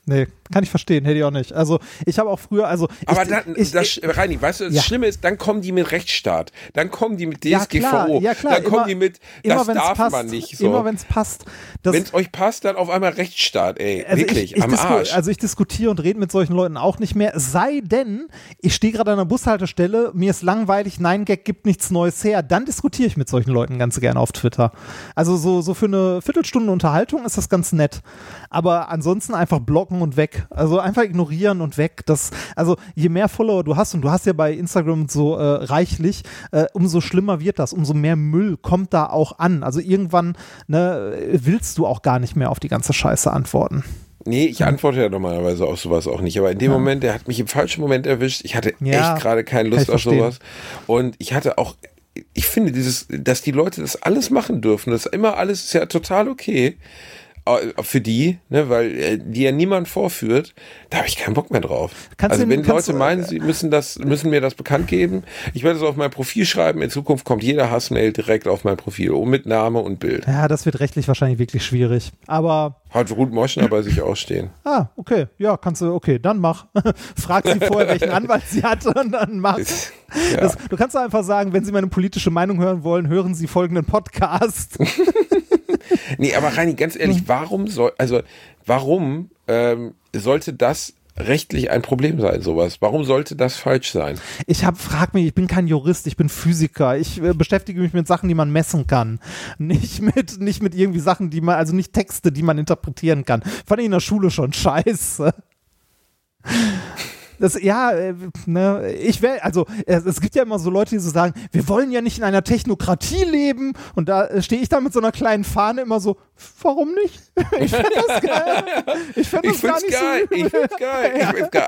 Nee, kann ich verstehen, hätte ich auch nicht. Also ich habe auch früher, also Aber ich, dann, ich, das, Reini, weißt du, das Ja. Schlimme ist, dann kommen die mit Rechtsstaat, dann kommen die mit ja, DSGVO, klar, ja, klar, dann kommen immer, die mit, immer, das wenn's darf passt, man nicht so. Immer wenn es passt. Wenn es euch passt, dann auf einmal Rechtsstaat, ey. also Wirklich, ich, ich am Arsch. Also ich diskutiere und rede mit solchen Leuten auch nicht mehr. Sei denn, ich stehe gerade an einer Bushaltestelle, mir ist langweilig, Nein Gag gibt nichts Neues her. Dann diskutiere ich mit solchen Leuten ganz gerne auf Twitter. Also so, so für eine Viertelstunde Unterhaltung ist das ganz nett. Aber ansonsten einfach blocken und weg. Also einfach ignorieren und weg. Das, also je mehr Follower du hast, und du hast ja bei Instagram so äh, reichlich, äh, umso schlimmer wird das, umso mehr Müll kommt da auch an. Also irgendwann ne, willst du auch gar nicht mehr auf die ganze Scheiße antworten. Nee, ich antworte ja normalerweise auf sowas auch nicht. Aber in dem Moment, der hat mich im falschen Moment erwischt. Ich hatte Ja, echt gerade keine Lust auf verstehen. sowas. Und ich hatte auch, ich finde dieses, dass die Leute das alles machen dürfen, das ist immer alles ist ja total okay. Äh, Für die, ne, weil äh, die ja niemand vorführt, da habe ich keinen Bock mehr drauf. Kannst also wenn Leute meinen, sie müssen das, müssen mir das bekannt geben, ich werde es auf mein Profil schreiben. In Zukunft kommt jeder Hassmail direkt auf mein Profil, mit Name und Bild. Ja, das wird rechtlich wahrscheinlich wirklich schwierig. Aber, Hat Ruth Moschner bei sich auch stehen. ah, okay, ja, kannst du, okay, dann mach. Frag sie vorher, welchen Anwalt sie hat und dann mach. Ja. Das, du kannst doch einfach sagen, wenn Sie meine politische Meinung hören wollen, hören Sie folgenden Podcast. Nee, aber Reini, ganz ehrlich, Hm. warum soll, also warum ähm, sollte das rechtlich ein Problem sein, sowas? Warum sollte das falsch sein? Ich hab, frag mich, ich bin kein Jurist, ich bin Physiker. Ich äh, beschäftige mich mit Sachen, die man messen kann. Nicht mit, nicht mit irgendwie Sachen, die man, also nicht Texte, die man interpretieren kann. Fand ich in der Schule schon scheiße. Das, ja, äh, ne, ich wäre, also es, gibt ja immer so Leute, die so sagen, wir wollen ja nicht in einer Technokratie leben und da äh, stehe ich da mit so einer kleinen Fahne immer so, warum nicht? Ich finde das geil. Ich finde das gar nicht geil. so Ich find's geil. Ich find's geil.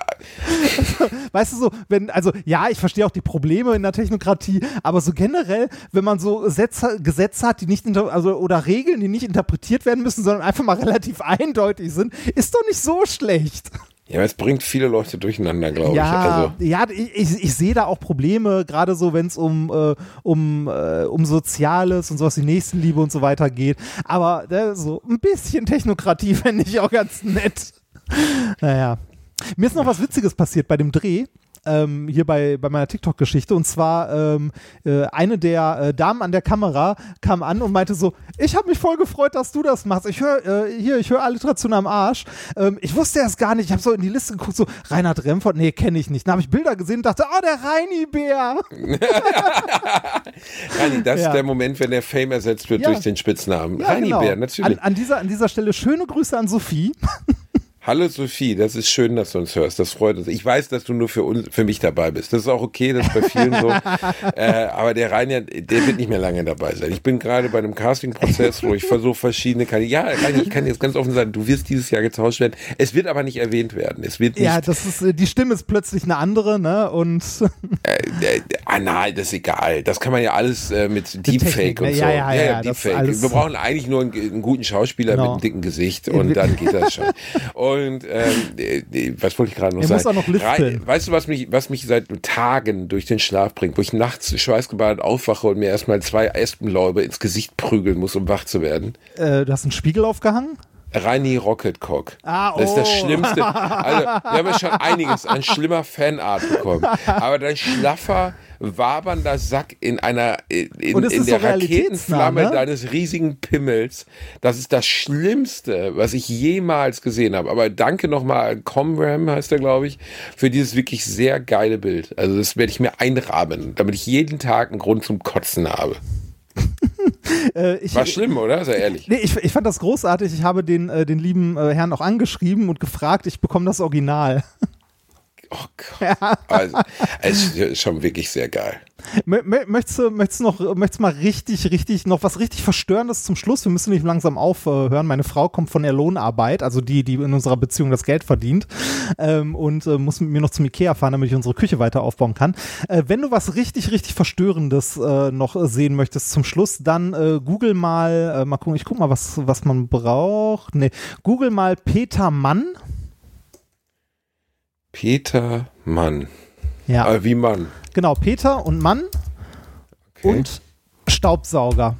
weißt du so, wenn, also ja, ich verstehe auch die Probleme in der Technokratie, aber so generell, wenn man so Sätze, Gesetze hat, die nicht, also oder Regeln, die nicht interpretiert werden müssen, sondern einfach mal relativ eindeutig sind, ist doch nicht so schlecht. Ja, es bringt viele Leute durcheinander, glaube ja, ich. Also. Ja, ich, ich, sehe da auch Probleme, gerade so, wenn es um, äh, um, äh, um Soziales und sowas wie Nächstenliebe und so weiter geht. Aber äh, so ein bisschen Technokratie fände ich auch ganz nett. Naja. Mir ist noch was Witziges passiert bei dem Dreh ähm, hier bei, bei meiner TikTok-Geschichte. Und zwar ähm, äh, eine der äh, Damen an der Kamera kam an und meinte so, ich habe mich voll gefreut, dass du das machst. Ich höre äh, hier, ich höre Alliteration am Arsch. Ähm, ich wusste erst gar nicht, ich habe so in die Liste geguckt, so Reinhard Remford, nee, kenne ich nicht. Dann habe ich Bilder gesehen und dachte, oh, der Reini-Bär. Reini, das ja. ist der Moment, wenn der Fame ersetzt wird ja. durch den Spitznamen. Ja, Reini-Bär, genau. natürlich. An, an, dieser, an dieser Stelle schöne Grüße an Sophie. Hallo Sophie, das ist schön, dass du uns hörst. Das freut uns. Ich weiß, dass du nur für uns, für mich dabei bist. Das ist auch okay, das ist bei vielen so. äh, aber der Rainer, der wird nicht mehr lange dabei sein. Ich bin gerade bei einem Casting-Prozess, wo ich versuche verschiedene Kandidaten. Ja, Rainer, ich kann jetzt ganz offen sagen, du wirst dieses Jahr getauscht werden. Es wird aber nicht erwähnt werden. Es wird nicht, ja, das ist äh, die Stimme ist plötzlich eine andere, ne? Und äh, äh, ah, nein, das ist egal. Das kann man ja alles äh, mit Deepfake und ne? so. Ja, ja, ja, ja Deepfake. Wir brauchen eigentlich nur einen, einen guten Schauspieler genau. mit einem dicken Gesicht und dann geht das schon. Und und ähm, was wollte ich gerade noch er sagen? Muss auch noch liften. Weißt du, was mich, was mich seit Tagen durch den Schlaf bringt, wo ich nachts schweißgebadet aufwache und mir erstmal zwei Espenlaube ins Gesicht prügeln muss, um wach zu werden? Äh, du hast einen Spiegel aufgehangen? Reini Rocketcock. Ah, oh. Das ist das oh. Schlimmste. Also, wir haben ja schon einiges an schlimmer Fanart bekommen. Aber dein schlaffer, wabernder Sack in einer, in, in, in der Raketenflamme ne? deines riesigen Pimmels, das ist das Schlimmste, was ich jemals gesehen habe. Aber danke nochmal, Comram heißt er, glaube ich, für dieses wirklich sehr geile Bild. Also, das werde ich mir einrahmen, damit ich jeden Tag einen Grund zum Kotzen habe. Äh, ich, War schlimm, oder? Sei ehrlich. Nee, ich, ich fand das großartig. Ich habe den, äh, den lieben äh, Herrn auch angeschrieben und gefragt, ich bekomme das Original. Oh Gott. Ja. Also, es ist schon wirklich sehr geil. Möchtest du, möchtest du noch, möchtest mal richtig, richtig, noch was richtig Verstörendes zum Schluss? Wir müssen nicht langsam aufhören. Meine Frau kommt von der Lohnarbeit, also die, die in unserer Beziehung das Geld verdient, ähm, und äh, muss mit mir noch zum Ikea fahren, damit ich unsere Küche weiter aufbauen kann. Äh, wenn du was richtig, richtig Verstörendes äh, noch sehen möchtest zum Schluss, dann äh, google mal, äh, mal gucken, ich guck mal, was, was man braucht. Nee, google mal Peter Mann. Peter Mann. Ja. Äh, wie Mann. Genau, Peter und Mann okay. und Staubsauger.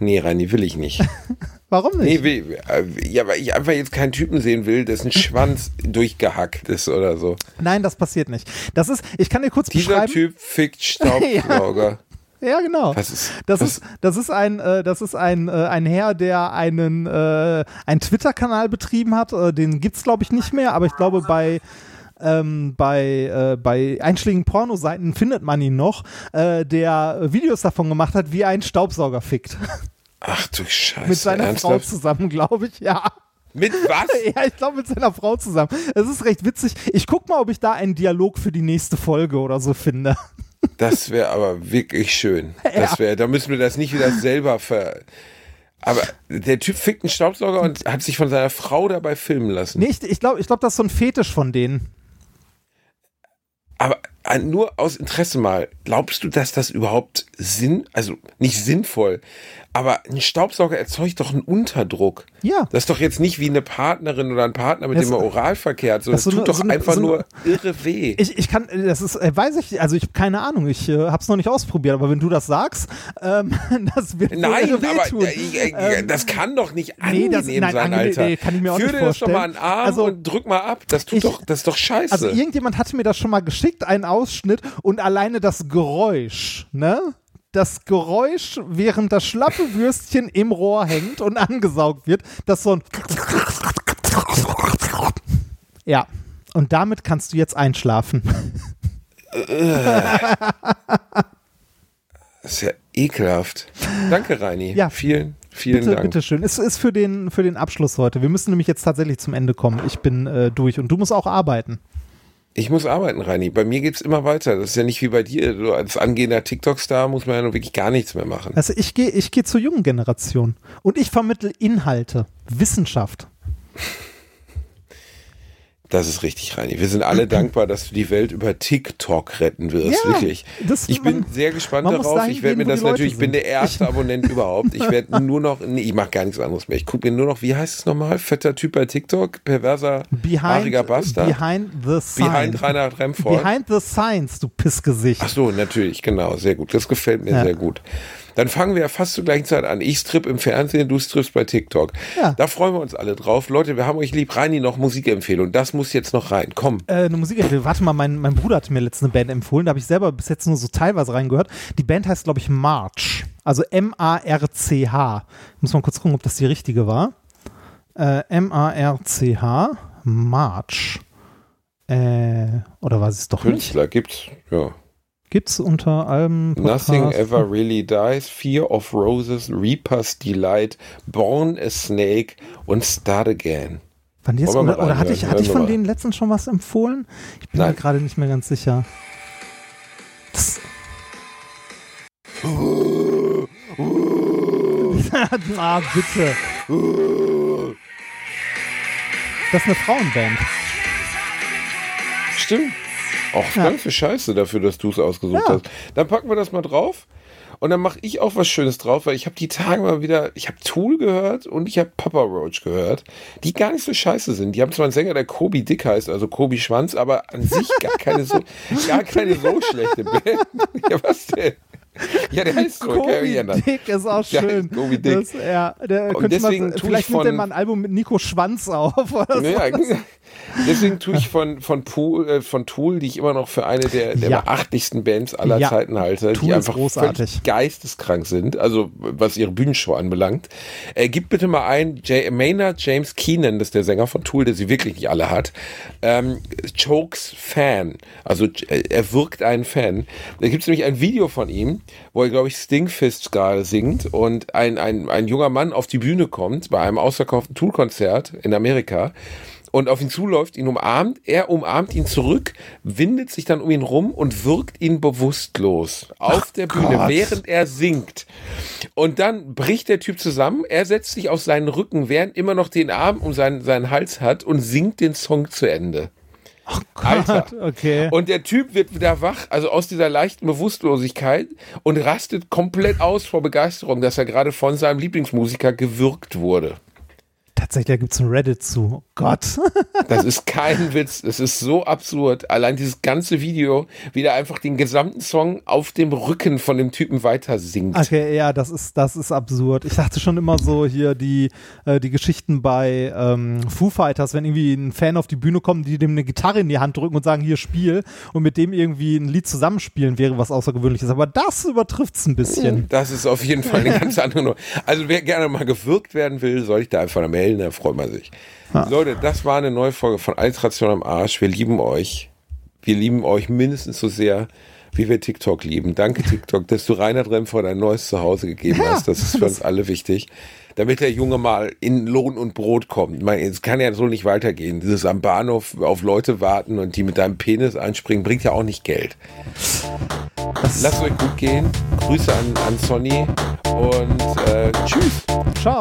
Nee, Reini, will ich nicht. Warum nicht? Nee, will, äh, ja, weil ich einfach jetzt keinen Typen sehen will, dessen Schwanz durchgehackt ist oder so. Nein, das passiert nicht. Das ist, ich kann dir kurz Dieser beschreiben. Dieser Typ fickt Staubsauger. Ja, genau. Was ist, das? Ist, das ist ein, äh, das ist ein, äh, ein Herr, der einen, äh, einen Twitter-Kanal betrieben hat. Äh, den gibt es, glaube ich, nicht mehr, aber ich glaube, bei, ähm, bei, äh, bei einschlägigen Pornoseiten findet man ihn noch, äh, der Videos davon gemacht hat, wie ein Staubsauger fickt. Ach du Scheiße. Mit seiner ernsthaft? Frau zusammen, glaube ich, ja. Mit was? ja, ich glaube mit seiner Frau zusammen. Es ist recht witzig. Ich guck mal, ob ich da einen Dialog für die nächste Folge oder so finde. Das wäre aber wirklich schön. Das wär, da müssen wir das nicht wieder selber ver. Aber der Typ fickt einen Staubsauger und hat sich von seiner Frau dabei filmen lassen. Nicht, ich glaube, ich glaub, das ist so ein Fetisch von denen. Aber äh, nur aus Interesse mal, glaubst du, dass das überhaupt Sinn, also nicht sinnvoll, aber ein Staubsauger erzeugt doch einen Unterdruck. Ja. Das ist doch jetzt nicht wie eine Partnerin oder ein Partner, mit das, dem man Oralverkehr hat, sondern das, das tut eine, doch so einfach so nur irre weh. Ich, ich kann, das ist, äh, weiß ich, also ich habe keine Ahnung, ich äh, habe es noch nicht ausprobiert, aber wenn du das sagst, ähm, das wird Nein, irre aber tun. Äh, äh, ähm, das kann doch nicht angenehm nee, das, nein, sein, Alter. Nee, kann ich mir auch Führ nicht vorstellen. dir das doch mal einen Arm also, und drück mal ab. Das tut ich, doch, das ist doch scheiße. Also irgendjemand hatte mir das schon mal geschickt, einen Ausschnitt und alleine das Geräusch, ne? Das Geräusch, während das schlappe Würstchen im Rohr hängt und angesaugt wird, das so ein Ja. Und damit kannst du jetzt einschlafen. Das ist ja ekelhaft. Danke, Reini. Ja. Vielen, vielen bitte, Dank. bitte schön. Es ist für den, für den Abschluss heute. Wir müssen nämlich jetzt tatsächlich zum Ende kommen. Ich bin äh, durch und du musst auch arbeiten. Ich muss arbeiten, Reini. Bei mir geht's immer weiter. Das ist ja nicht wie bei dir. Du als angehender TikTok-Star muss man ja nun wirklich gar nichts mehr machen. Also ich gehe ich geh zur jungen Generation und ich vermittel Inhalte, Wissenschaft. Das ist richtig, Reini. Wir sind alle dankbar, dass du die Welt über TikTok retten wirst. Ja, wirklich. das- ich bin man- sehr gespannt darauf. Ich werde mir das natürlich, ich bin der erste Abonnent überhaupt. Ich werde nur noch, nee, ich mache gar nichts anderes mehr. Ich gucke mir nur noch, wie heißt es nochmal? Fetter Typ bei TikTok, perverser, Behind, haariger Bastard. behind the science. Behind Reinhard Remford. Behind the science, du Pissgesicht. Ach so, natürlich, genau, sehr gut. Das gefällt mir Ja. sehr gut. Dann fangen wir ja fast zur gleichen Zeit an. Ich strip im Fernsehen, du strippst bei TikTok. Ja. Da freuen wir uns alle drauf. Leute, wir haben euch lieb. Reini, noch Musikempfehlung. Das muss jetzt noch rein. Komm. Äh, eine Musik, warte mal, mein, mein Bruder hat mir letztens eine Band empfohlen, da habe ich selber bis jetzt nur so teilweise reingehört. Die Band heißt, glaube ich, March. Also M-A-R-C-H. Muss mal kurz gucken, ob das die richtige war. Äh, M-A-R-C-H. March. Äh, oder war es doch nicht? Künstler gibt's. Ja. Gibt's unter Alben. Nothing Podcast? Ever Really Dies, Fear of Roses, Reaper's Delight, Born a Snake und Start Again. Die jetzt, oder, oder hatte ich, hatte ich von denen letztens schon was empfohlen? Ich bin mir Nein. gerade nicht mehr ganz sicher. Das, ah, bitte. Das ist eine Frauenband. Stimmt. Auch Ja. ganze Scheiße dafür, dass du es ausgesucht Ja. hast. Dann packen wir das mal drauf. Und dann mache ich auch was Schönes drauf, weil ich habe die Tage mal wieder, ich habe Tool gehört und ich habe Papa Roach gehört, die gar nicht so scheiße sind. Die haben zwar einen Sänger, der Kobi Dick heißt, also Kobi Schwanz, aber an sich gar keine so, gar keine so schlechte Band. Ja, was denn? Ja, der heißt so, ändern. Dick ist auch Ja, schön. Kobi Dick. Das, ja, der Und deswegen man, vielleicht ich nimmt er mal ein Album mit Nico Schwanz auf. Oder so. Ja, deswegen tue ich von, von, Pool, äh, von Tool, die ich immer noch für eine der, der Ja. beachtlichsten Bands aller Ja. Zeiten halte, Tool die einfach geisteskrank sind, also was ihre Bühnenshow anbelangt. Äh, gib bitte mal ein, J Maynard James Keenan, das ist der Sänger von Tool, der sie wirklich nicht alle hat, ähm, Chokes Fan, also äh, er wirkt einen Fan. Da gibt es nämlich ein Video von ihm, wo er, glaube ich, Stingfist gerade singt und ein, ein, ein junger Mann auf die Bühne kommt bei einem ausverkauften Tool-Konzert in Amerika und auf ihn zuläuft, ihn umarmt, er umarmt ihn zurück, windet sich dann um ihn rum und wirkt ihn bewusstlos auf der Bühne, Gott. während er singt. Und dann bricht der Typ zusammen, er setzt sich auf seinen Rücken, während immer noch den Arm um seinen, seinen Hals hat und singt den Song zu Ende. Alter. Okay. Und der Typ wird wieder wach, also aus dieser leichten Bewusstlosigkeit und rastet komplett aus vor Begeisterung, dass er gerade von seinem Lieblingsmusiker gewürgt wurde. Tatsächlich gibt es ein Reddit zu. Oh Gott. Das ist kein Witz. Das ist so absurd. Allein dieses ganze Video, wie der einfach den gesamten Song auf dem Rücken von dem Typen weiter singt. Okay, ja, das ist, das ist absurd. Ich dachte schon immer so hier die, äh, die Geschichten bei ähm, Foo Fighters, wenn irgendwie ein Fan auf die Bühne kommt, die dem eine Gitarre in die Hand drücken und sagen, hier spiel und mit dem irgendwie ein Lied zusammenspielen, wäre was Außergewöhnliches. Aber das übertrifft es ein bisschen. Das ist auf jeden Fall eine ganz andere Nummer. Also wer gerne mal gewürgt werden will, soll ich da einfach melden, da freut man sich. Leute, das war eine neue Folge von Altration am Arsch. Wir lieben euch. Wir lieben euch mindestens so sehr, wie wir TikTok lieben. Danke TikTok, dass du Reinhard Remford ein neues Zuhause gegeben Ja, hast. Das ist für uns alle wichtig. Damit der Junge mal in Lohn und Brot kommt. Ich meine, es kann ja so nicht weitergehen. Dieses am Bahnhof auf Leute warten und die mit deinem Penis einspringen, bringt ja auch nicht Geld. Lasst euch gut gehen. Grüße an, an Sonny und äh, tschüss. Ciao.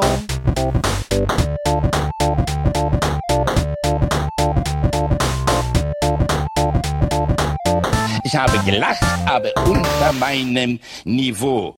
Ich habe gelacht, aber unter meinem Niveau.